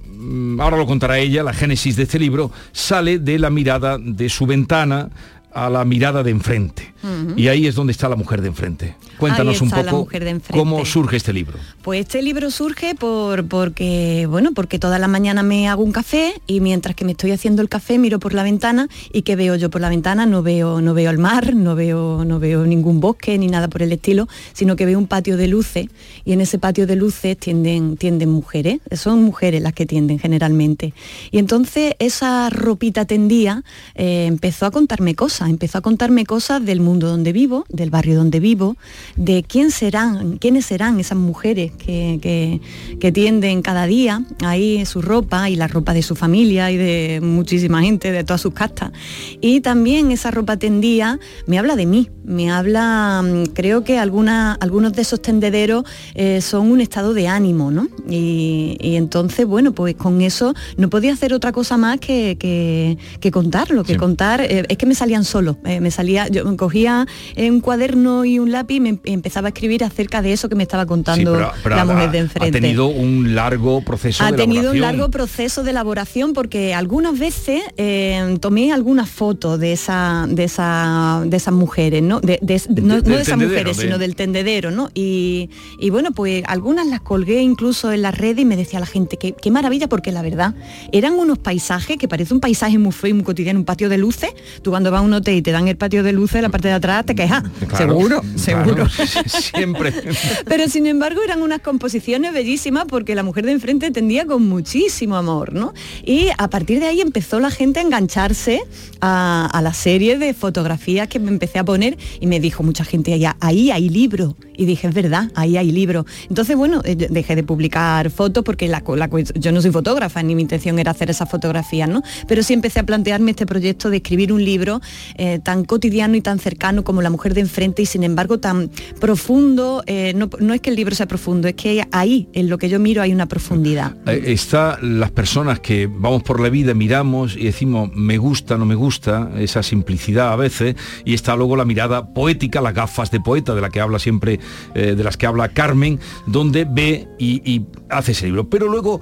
ahora lo contará ella, la génesis de este libro, sale de la mirada de su ventana a la mirada de enfrente. Y ahí es donde está la mujer de enfrente. Cuéntanos un poco cómo surge este libro. Pues este libro surge por, porque, bueno, porque toda la mañana me hago un café y mientras que me estoy haciendo el café miro por la ventana y ¿qué veo yo por la ventana? No veo, no veo el mar, no veo, no veo ningún bosque ni nada por el estilo, sino que veo un patio de luces y en ese patio de luces tienden, tienden mujeres, son mujeres las que tienden generalmente. Y entonces esa ropita tendía eh, empezó a contarme cosas, empezó a contarme cosas del mundo donde vivo, del barrio donde vivo, de quién serán, quiénes serán esas mujeres que, que- que tienden cada día ahí su ropa y la ropa de su familia y de muchísima gente, de todas sus castas. Y también esa ropa tendía me habla de mí, me habla, mm, creo que alguna- algunos de esos tendederos eh, son un estado de ánimo, ¿no? Y, y entonces, bueno, pues con eso no podía hacer otra cosa más que, que- que contarlo, que contar, eh, es que me salían solo, eh, me salía, yo cogía eh, un cuaderno y un lápiz y me em- empezaba a escribir acerca de eso que me estaba Sí, contando pero- pero la ha- mujer de ha enfrente. tenido un largo proceso Ha de tenido un largo proceso de elaboración porque algunas veces eh, tomé algunas fotos de esa, de esa, de esas mujeres, ¿no? De, de- no, De- no de esas mujeres, de- sino del tendedero, ¿no? Y, y bueno, pues algunas las colgué incluso en las redes y me decía la gente, qué, qué maravilla, porque la verdad, eran unos paisajes que parece un paisaje muy feo y muy cotidiano, un patio de luces. Tú cuando vas a un y te dan el patio de luces, la parte de atrás te quejas. Claro, seguro, claro, seguro. Siempre. Pero sin embargo eran unas composiciones bellísimas porque la mujer de enfrente tendía con muchísimo amor, ¿no? Y a partir de ahí empezó la gente a engancharse a, a la serie de fotografías que me empecé a poner y me dijo mucha gente allá, ahí hay libro. Y dije, es verdad, ahí hay libro. Entonces, bueno, eh, dejé de publicar fotos porque la, la yo no soy fotógrafa, ni mi intención era hacer esas fotografías, ¿no? Pero sí empecé a plantearme este proyecto de escribir un libro eh, tan cotidiano y tan cercano como la mujer de enfrente y sin embargo tan profundo. eh, no, no es que el libro sea profundo, es que ahí, en lo que yo miro, hay una profundidad. Eh, Está las personas que vamos por la vida, miramos y decimos me gusta, no me gusta, esa simplicidad a veces, y está luego la mirada poética, las gafas de poeta de la que habla siempre, de las que habla Carmen, donde ve y, hace ese libro. Pero luego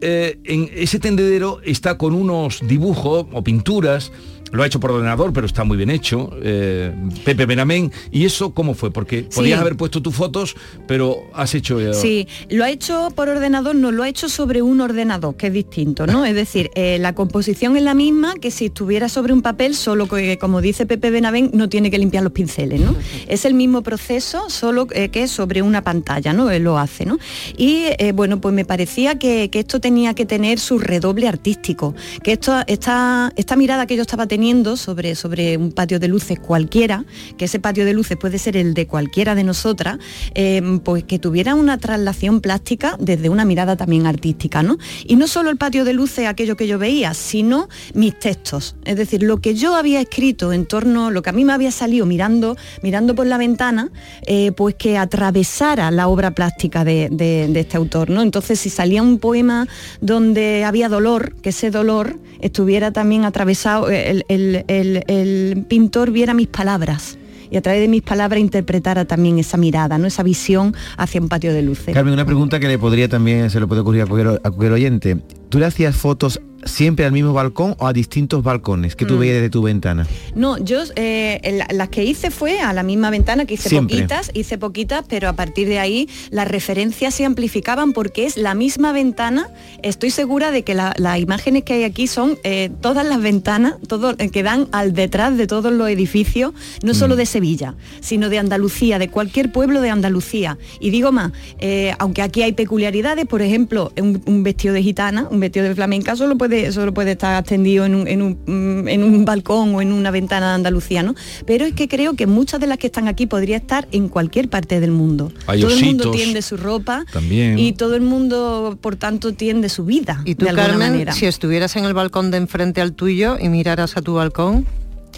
en ese tendedero está con unos dibujos o pinturas lo ha hecho por ordenador, pero está muy bien hecho, eh, Pepe Benamén. ¿Y eso cómo fue? Porque podías Sí. haber puesto tus fotos, pero has hecho... eh, Sí, lo ha hecho por ordenador, no lo ha hecho sobre un ordenador, que es distinto, ¿no? Es decir, eh, la composición es la misma que si estuviera sobre un papel, solo que, como dice Pepe Benavén, no tiene que limpiar los pinceles, ¿no? Es el mismo proceso, solo eh, que sobre una pantalla, ¿no? Él lo hace, ¿no? Y eh, bueno, pues me parecía que, que esto tenía que tener su redoble artístico, que esto, esta, esta mirada que yo estaba teniendo sobre, sobre un patio de luces cualquiera, que ese patio de luces puede ser el de cualquiera de nosotras, eh, pues que tuviera una traslación plástica desde una mirada también artística, ¿no? Y no solo el patio de luces, aquello que yo veía, sino mis textos. Es decir, lo que yo había escrito en torno, lo que a mí me había salido mirando, mirando por la ventana, eh, pues que atravesara la obra plástica de, de- este autor, ¿no? Entonces, si salía un poema donde había dolor, que ese dolor estuviera también atravesado, el, el- pintor viera mis palabras y a través de mis palabras interpretara también esa mirada, ¿no? esa visión hacia un patio de luces. Carmen, una pregunta que le podría también, se le puede ocurrir a cualquier, a cualquier oyente. ¿Tú le hacías fotos siempre al mismo balcón o a distintos balcones que tú Mm. veías desde tu ventana? No, yo eh, la- las que hice fue a la misma ventana, que hice Siempre. poquitas, hice poquitas, pero a partir de ahí las referencias se amplificaban porque es la misma ventana. Estoy segura de que la- las imágenes que hay aquí son eh, todas las ventanas, todo, eh, que dan al detrás de todos los edificios, no solo de Sevilla, sino de Andalucía, de cualquier pueblo de Andalucía. Y digo más, eh, aunque aquí hay peculiaridades, por ejemplo, un, un vestido de gitana, un vestido de flamenca, solo puede, solo puede estar extendido en un, en un, mm, en un balcón o en una ventana de Andalucía, ¿no? Pero es que creo que muchas de las que están aquí podría estar en cualquier parte del mundo. Hay todo el mundo tiende su ropa también. y todo el mundo, por tanto, tiende su vida. Y tú, de alguna Carmen, manera. si estuvieras en el balcón de enfrente al tuyo y miraras a tu balcón,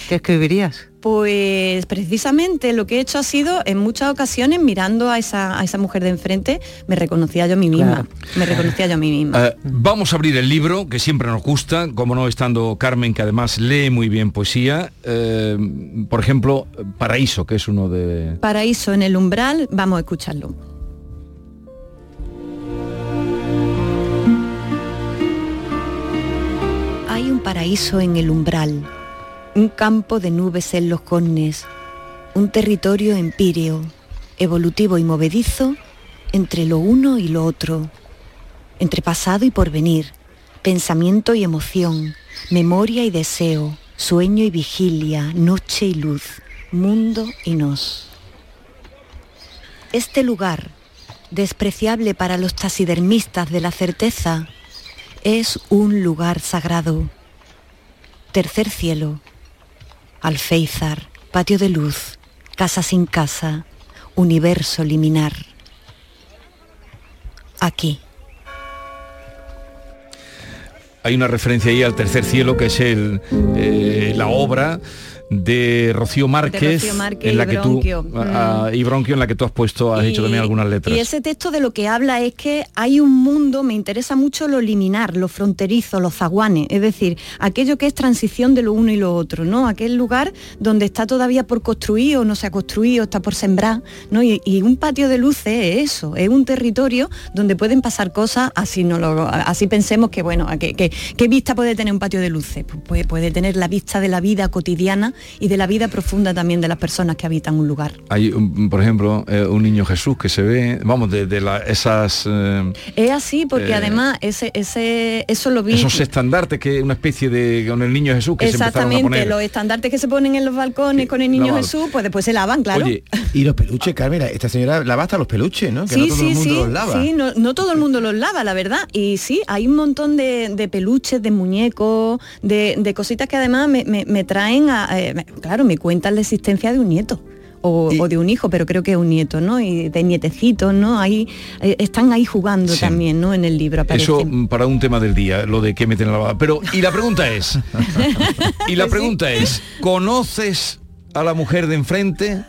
¿qué escribirías? Pues precisamente lo que he hecho ha sido en muchas ocasiones mirando a esa, a esa mujer de enfrente, me reconocía yo a mí misma. Me reconocía yo a mí misma. Eh, vamos a abrir el libro, que siempre nos gusta, como no estando Carmen, que además lee muy bien poesía. Eh, por ejemplo, Paraíso, que es uno de... Paraíso en el umbral, vamos a escucharlo. Hay un paraíso en el umbral, un campo de nubes en los connes, un territorio empíreo, evolutivo y movedizo entre lo uno y lo otro, entre pasado y porvenir, pensamiento y emoción, memoria y deseo, sueño y vigilia, noche y luz, mundo y nos. Este lugar, despreciable para los taxidermistas de la certeza, es un lugar sagrado. Tercer cielo, alféizar, patio de luz, casa sin casa, universo liminar. Aquí. Hay una referencia ahí al tercer cielo, que es el, eh, la obra de Rocío Márquez, Rocío Márquez en la y que tú a- a- y Bronquio, en la que tú has puesto, has hecho también algunas letras. Y ese texto de lo que habla es que hay un mundo, me interesa mucho lo liminar, lo fronterizo, los zaguanes, es decir, aquello que es transición de lo uno y lo otro, ¿no? Aquel lugar donde está todavía por construir o no se ha construido, está por sembrar, ¿no? Y, y un patio de luces es eso, es un territorio donde pueden pasar cosas, así no lo, así pensemos que bueno, ¿a ¿qué, qué, qué vista puede tener un patio de luces? Pues puede, puede tener la vista de la vida cotidiana y de la vida profunda también de las personas que habitan un lugar. Hay, un- por ejemplo, eh, un niño Jesús que se ve, vamos, de, de la- esas... eh, Es así porque Eh, además ese, ese, eso lo vi. esos estandartes que una especie de con el niño Jesús que se empezaron a Exactamente, poner. los estandartes que se ponen en los balcones con el niño lavado. Jesús, pues después se lavan, claro. Oye, y los peluches, Carmen, esta señora lava hasta los peluches, ¿no? Que sí, no todo sí, el mundo sí, los lava. sí, no, no todo el mundo los lava, la verdad. Y sí, hay un montón de, de peluches, de muñecos, de, de cositas que además me, me- me traen a, eh, claro, me cuentan la existencia de un nieto. o, o de un hijo, pero creo que es un nieto, ¿no? Y de nietecitos, ¿no? Ahí eh, están ahí jugando Sí. también, ¿no? En el libro Eso mm, para un tema del día, lo de qué meten en la lavada. Pero, y la pregunta es, y la pregunta es, ¿conoces a la mujer de enfrente?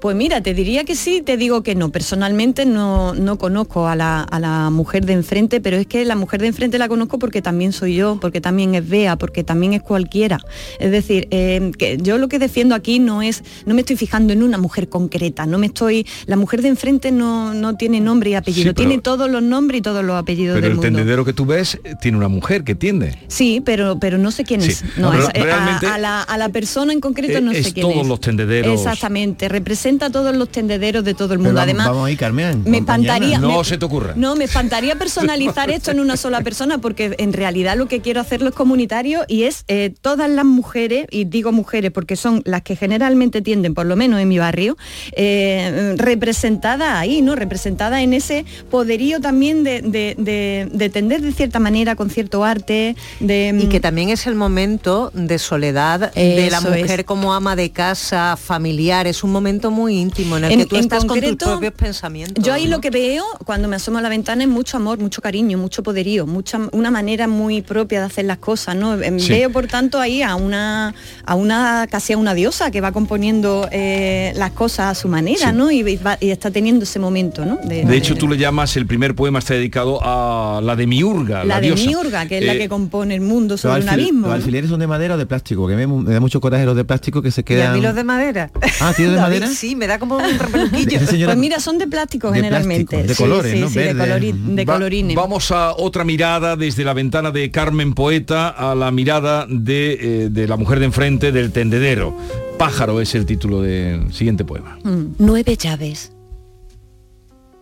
Pues mira, te diría que sí, te digo que no. Personalmente no, no conozco a la, a la mujer de enfrente, pero es que la mujer de enfrente la conozco porque también soy yo, porque también es Bea, porque también es cualquiera. Es decir, eh, que yo lo que defiendo aquí no es, no me estoy fijando en una mujer concreta, no me estoy. La mujer de enfrente no, no tiene nombre y apellido, Sí, pero- tiene todos los nombres y todos los apellidos Pero del el mundo. tendedero que tú ves eh, tiene una mujer que tiende. Sí, pero, pero no sé quién Sí. es. No, es- eh, a- la, a la persona en concreto no es sé quién todos es. los tendederos. Exactamente, representa todos los tendederos de todo el mundo. vamos- Además, vamos ahí, Carmen. me espantaría- No me- se te ocurra. no, me espantaría personalizar esto en una sola persona porque en realidad lo que quiero hacerlo es comunitario y es eh, todas las mujeres, y digo mujeres porque son las que generalmente tienden, por lo menos en mi barrio, eh, representadas ahí, ¿no? Representadas en ese poderío también de, de- de- de tender de cierta manera con cierto arte, de... Y que también es el momento de soledad de la mujer es. como ama de casa, familiar. Es un momento muy íntimo en el En- que tú en estás con concreto, tus propios pensamientos. Yo ahí ¿no? lo que veo cuando me asomo a la ventana es mucho amor, mucho cariño, mucho poderío, mucha, una manera muy propia de hacer las cosas, ¿no? Em, Sí. Veo por tanto ahí a una, a una casi a una diosa que va componiendo eh, las cosas a su manera, Sí. ¿no? Y, va- y está teniendo ese momento, ¿no? De, De hecho, tú le llamas, el primer poema está dedicado a la de Miurga, la, la de diosa. Miurga, que es la Eh, que compone el mundo sobre un abismo. los ¿no? alfileres son de madera o de plástico, que me, me da mucho coraje los de plástico que se ¿Y a quedan. mí los de madera? Ah, ¿tiene de David, Sí, me da como un señora- Pues mira, son de plástico De generalmente. plástico, de Sí, colores, sí, ¿no? sí, de, colori- de Va- colorines. Vamos a otra mirada desde la ventana de Carmen Poeta a la mirada de, eh, de la mujer de enfrente del tendedero. Pájaro es el título del siguiente poema. Mm. Nueve llaves,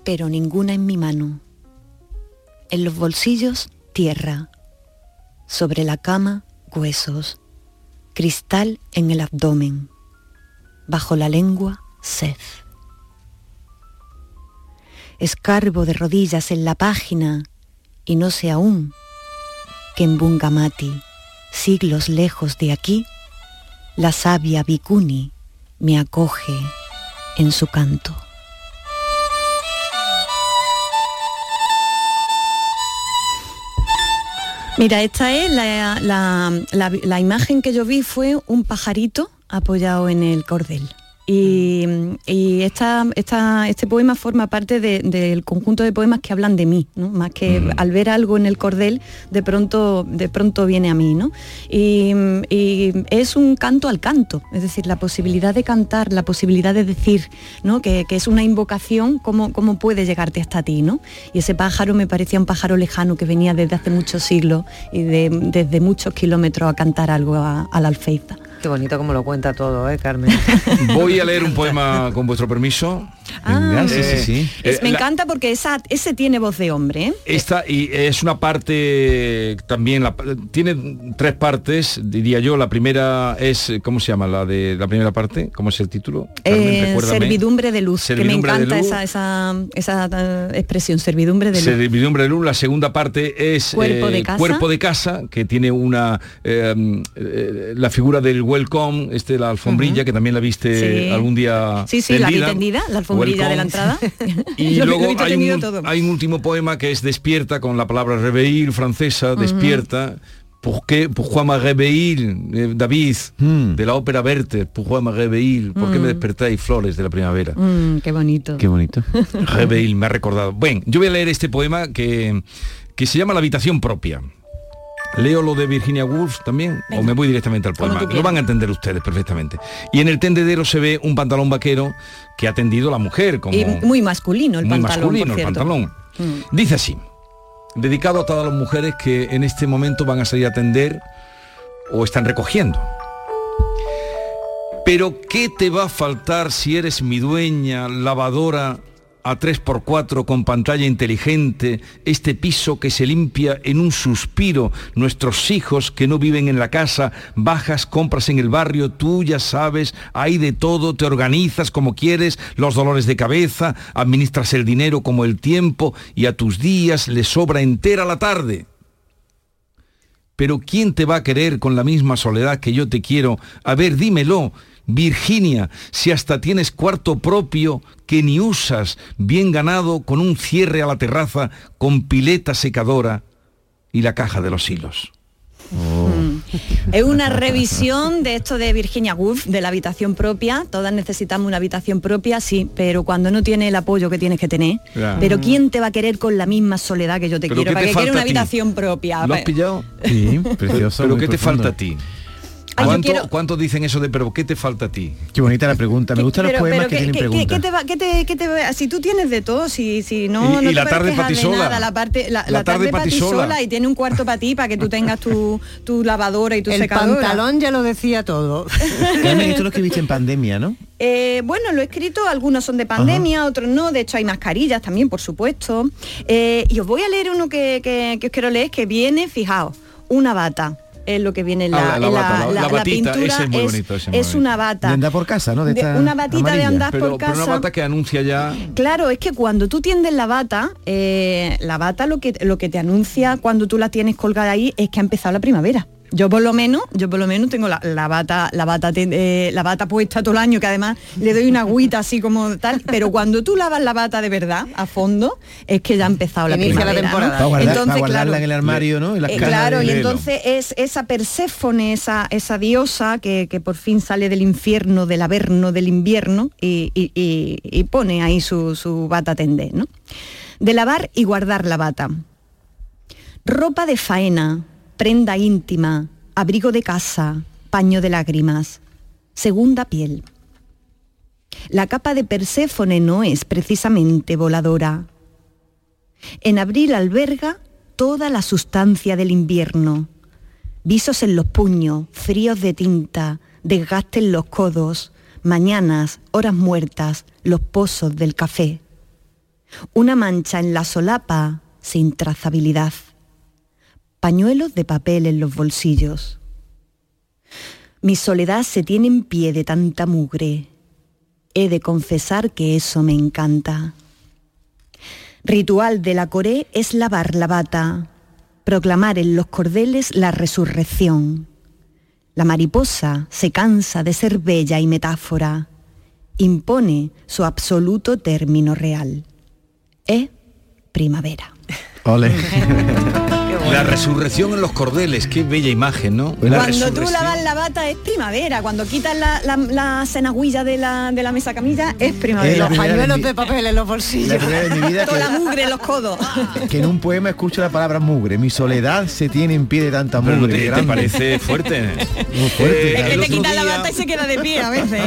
pero ninguna en mi mano. En los bolsillos, tierra. Sobre la cama, huesos. Cristal en el abdomen. Bajo la lengua, sed. Escarbo de rodillas en la página y no sé aún que en Bungamati, siglos lejos de aquí, la sabia Bikuni me acoge en su canto. Mira, esta es la, la- la- la imagen que yo vi fue un pajarito apoyado en el cordel. Y, y esta, esta- este poema forma parte de- del conjunto de poemas que hablan de mí, ¿no? más que al ver algo en el cordel, de pronto, de pronto viene a mí. ¿no? Y, y es un canto al canto, es decir, la posibilidad de cantar, la posibilidad de decir, ¿no? que, que es una invocación, cómo, cómo puede llegarte hasta ti. ¿no? Y ese pájaro me parecía un pájaro lejano que venía desde hace muchos siglos y de- desde muchos kilómetros a cantar algo a, a la alfeiza. Qué bonito como lo cuenta todo, ¿eh, Carmen? Voy a leer un poema con vuestro permiso. Ah, sí, sí, sí. Eh, Es- me la- encanta porque esa, ese tiene voz de hombre. ¿eh? Esta y es una parte también la- tiene tres partes, diría yo. La primera es ¿cómo se llama la de la primera parte? ¿Cómo es el título? Carmen, Eh, servidumbre de luz, Servidumbre que me encanta luz. esa, esa, esa, eh, expresión, servidumbre de luz. Servidumbre de luz. La segunda parte es Cuerpo de casa. cuerpo de casa, que tiene una eh, eh, la figura del welcome, este la alfombrilla, que también la viste Sí. algún día. Sí, sí, la vi tendida, la alfombrilla de la entrada. Y Lo- lo he luego hay un, todo. hay un último poema que es Despierta con la palabra reveil francesa, despierta. ¿Por qué? Pourquoi me réveil, eh, David, Hmm. de la ópera Werther, Pourquoi me réveil, ¿por qué me despertáis flores de la primavera? Mm, qué bonito. Qué bonito. Reveil, me ha recordado. Bueno, yo voy a leer este poema que, que se llama La habitación propia. Leo lo de Virginia Woolf también, o me voy directamente al poema. Lo van a entender ustedes perfectamente. Y en el tendedero se ve un pantalón vaquero que ha tendido la mujer, como Y muy masculino el muy pantalón, masculino por el pantalón. Mm. Dice así, dedicado a todas las mujeres que en este momento van a salir a atender o están recogiendo. Pero ¿qué te va a faltar si eres mi dueña, lavadora a 3x4 con pantalla inteligente, este piso que se limpia en un suspiro, nuestros hijos que no viven en la casa, bajas, compras en el barrio, tú ya sabes, hay de todo, te organizas como quieres, los dolores de cabeza, administras el dinero como el tiempo y a tus días le sobra entera la tarde. Pero ¿quién te va a querer con la misma soledad que yo te quiero? A ver, dímelo. Virginia, si hasta tienes cuarto propio que ni usas, bien ganado, con un cierre a la terraza, con pileta secadora y la caja de los hilos. Mm. Es una revisión de esto de Virginia Woolf, de la habitación propia. Todas necesitamos una habitación propia, sí, pero cuando no tiene el apoyo que tienes que tener. Pero ¿quién te va a querer con la misma soledad que yo te ¿Pero quiero? ¿Para que quiera falta una habitación propia? ¿Lo has pillado? Sí, precioso. ¿Pero qué te falta a ti? Ay, yo ¿Cuánto- quiero- ¿Cuántos dicen eso de pero qué te falta a ti? Qué bonita la pregunta. Me gustan los poemas pero que ¿qué- tienen qué- preguntas. qué te va- qué te- qué te va- si tú tienes de todo, si, si no, Y- no y te la tarde quejar pa' ti de sola. nada, la, parte, la, La la tarde tarde pa' para ti ti sola. sola y tiene un cuarto para ti, para que tú tengas tu, tu lavadora y tu El secadora. pantalón ya lo decía todo. Carmen, esto lo escribiste en pandemia, ¿no? Eh, bueno, lo he escrito, algunos son de pandemia, otros no, de hecho hay mascarillas también, por supuesto. Eh, y os voy a leer uno que, que- que os quiero leer, que viene, fijaos, una bata. Es lo que viene en la, Ah, la en bata, la- la batita, pintura. ese es muy bonito, ese es muy es una bata. De andar por casa, ¿no? De De- esta una batita de andar Pero, por pero casa. una bata que anuncia ya... Claro, es que cuando tú tiendes la bata, eh, la bata lo que, lo que te anuncia cuando tú la tienes colgada ahí es que ha empezado la primavera. Yo por lo menos, yo por lo menos tengo la, la bata, la bata, eh, la bata puesta todo el año, que además le doy una agüita así como tal, pero cuando tú lavas la bata de verdad, a fondo, es que ya ha empezado la Inicia la primavera. ¿no? temporada. Guardar- Entonces, claro, en el armario, ¿no? Las eh, claro, y entonces es esa Perséfone, esa, esa diosa que, que por fin sale del infierno, del averno, del invierno y, y- y- y pone ahí su, su bata tendé, ¿no? De lavar y guardar la bata. Ropa de faena, prenda íntima, abrigo de casa, paño de lágrimas, segunda piel. La capa de Perséfone no es precisamente voladora. En abril alberga toda la sustancia del invierno. Visos en los puños, fríos de tinta, desgaste en los codos, mañanas, horas muertas, los pozos del café. Una mancha en la solapa sin trazabilidad. Pañuelos de papel en los bolsillos. Mi soledad se tiene en pie de tanta mugre. He de confesar que eso me encanta. Ritual de la Coré es lavar la bata, proclamar en los cordeles la resurrección. La mariposa se cansa de ser bella y metáfora, impone su absoluto término real. Es primavera. Ole. La resurrección en los cordeles, qué bella imagen, ¿no? La Cuando tú lavas la bata es primavera, cuando quitas la, la, la cenagüilla de la, de la mesa camilla es primavera. la Los primera pañuelos de mi- de papel en los La bolsillos. de mi vida Toda la mugre en los codos. que en un poema escucho la palabra mugre. Mi soledad se tiene en pie de tanta Pero no mugre. te, te parece fuerte. Muy fuerte, Eh, claro. Es que te quitas la día- bata y se queda de pie a veces.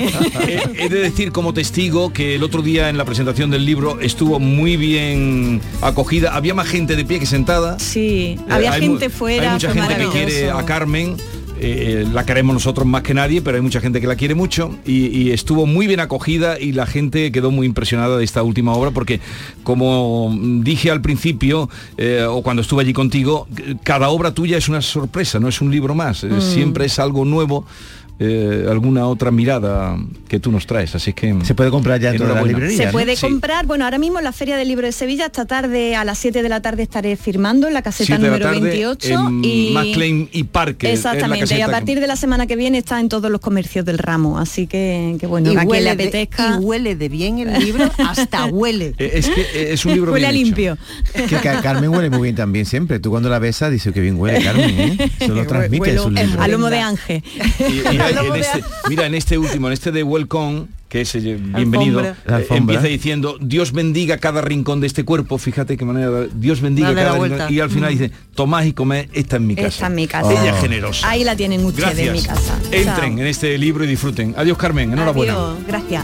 He, he de decir como testigo que el otro día en la presentación del libro estuvo muy bien acogida. Había más gente de pie que sentada. Sí, Eh, había hay gente fuera. Hay mucha fue gente que quiere a Carmen. eh, la queremos nosotros más que nadie, pero hay mucha gente que la quiere mucho y, y estuvo muy bien acogida y la gente quedó muy impresionada de esta última obra porque, como dije al principio eh, o cuando estuve allí contigo, cada obra tuya es una sorpresa, no es un libro más, eh, Mm. siempre es algo nuevo, eh, alguna otra mirada que tú nos traes, así que Se puede comprar ya en todas las Enhorabuena. librerías. Se ¿no? puede Sí. comprar, bueno, ahora mismo en la Feria del Libro de Sevilla, esta tarde a las 7 de la tarde estaré firmando en la caseta Siete de la número tarde 28 en y McLean y Parque. la Exactamente, y a que- partir de la semana que viene está en todos los comercios del ramo, así que, que bueno, Y a quien le huele, de, apetezca. y huele de bien el libro, hasta huele. Eh, Es que eh, es un libro Huele a bien hecho. limpio. Que Ca- Carmen huele muy bien también siempre. Tú cuando la besas dices que bien huele Carmen, ¿eh? Eso lo transmite Huelo sus libros. a lomo de ángel. Y en este, mira, en este último, en este de Welcome, que es eh, bienvenido, eh, empieza diciendo, Dios bendiga cada rincón de este cuerpo, fíjate qué manera, Dios bendiga Dale cada rincón, y al final dice, tomad y comed, esta es mi casa. Esta es mi casa. Ella Oh. es generosa. Ahí la tienen ustedes en mi casa. Entren Chao. en este libro y disfruten. Adiós Carmen, enhorabuena. Adiós, gracias.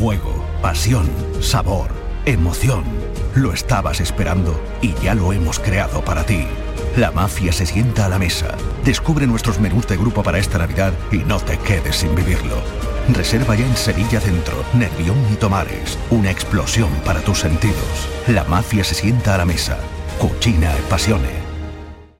Fuego, pasión, sabor, emoción. Lo estabas esperando y ya lo hemos creado para ti. La mafia se sienta a la mesa. Descubre nuestros menús de grupo para esta Navidad y no te quedes sin vivirlo. Reserva ya en Sevilla Centro, Nervión y Tomares. Una explosión para tus sentidos. La mafia se sienta a la mesa. Cucina e Pasione.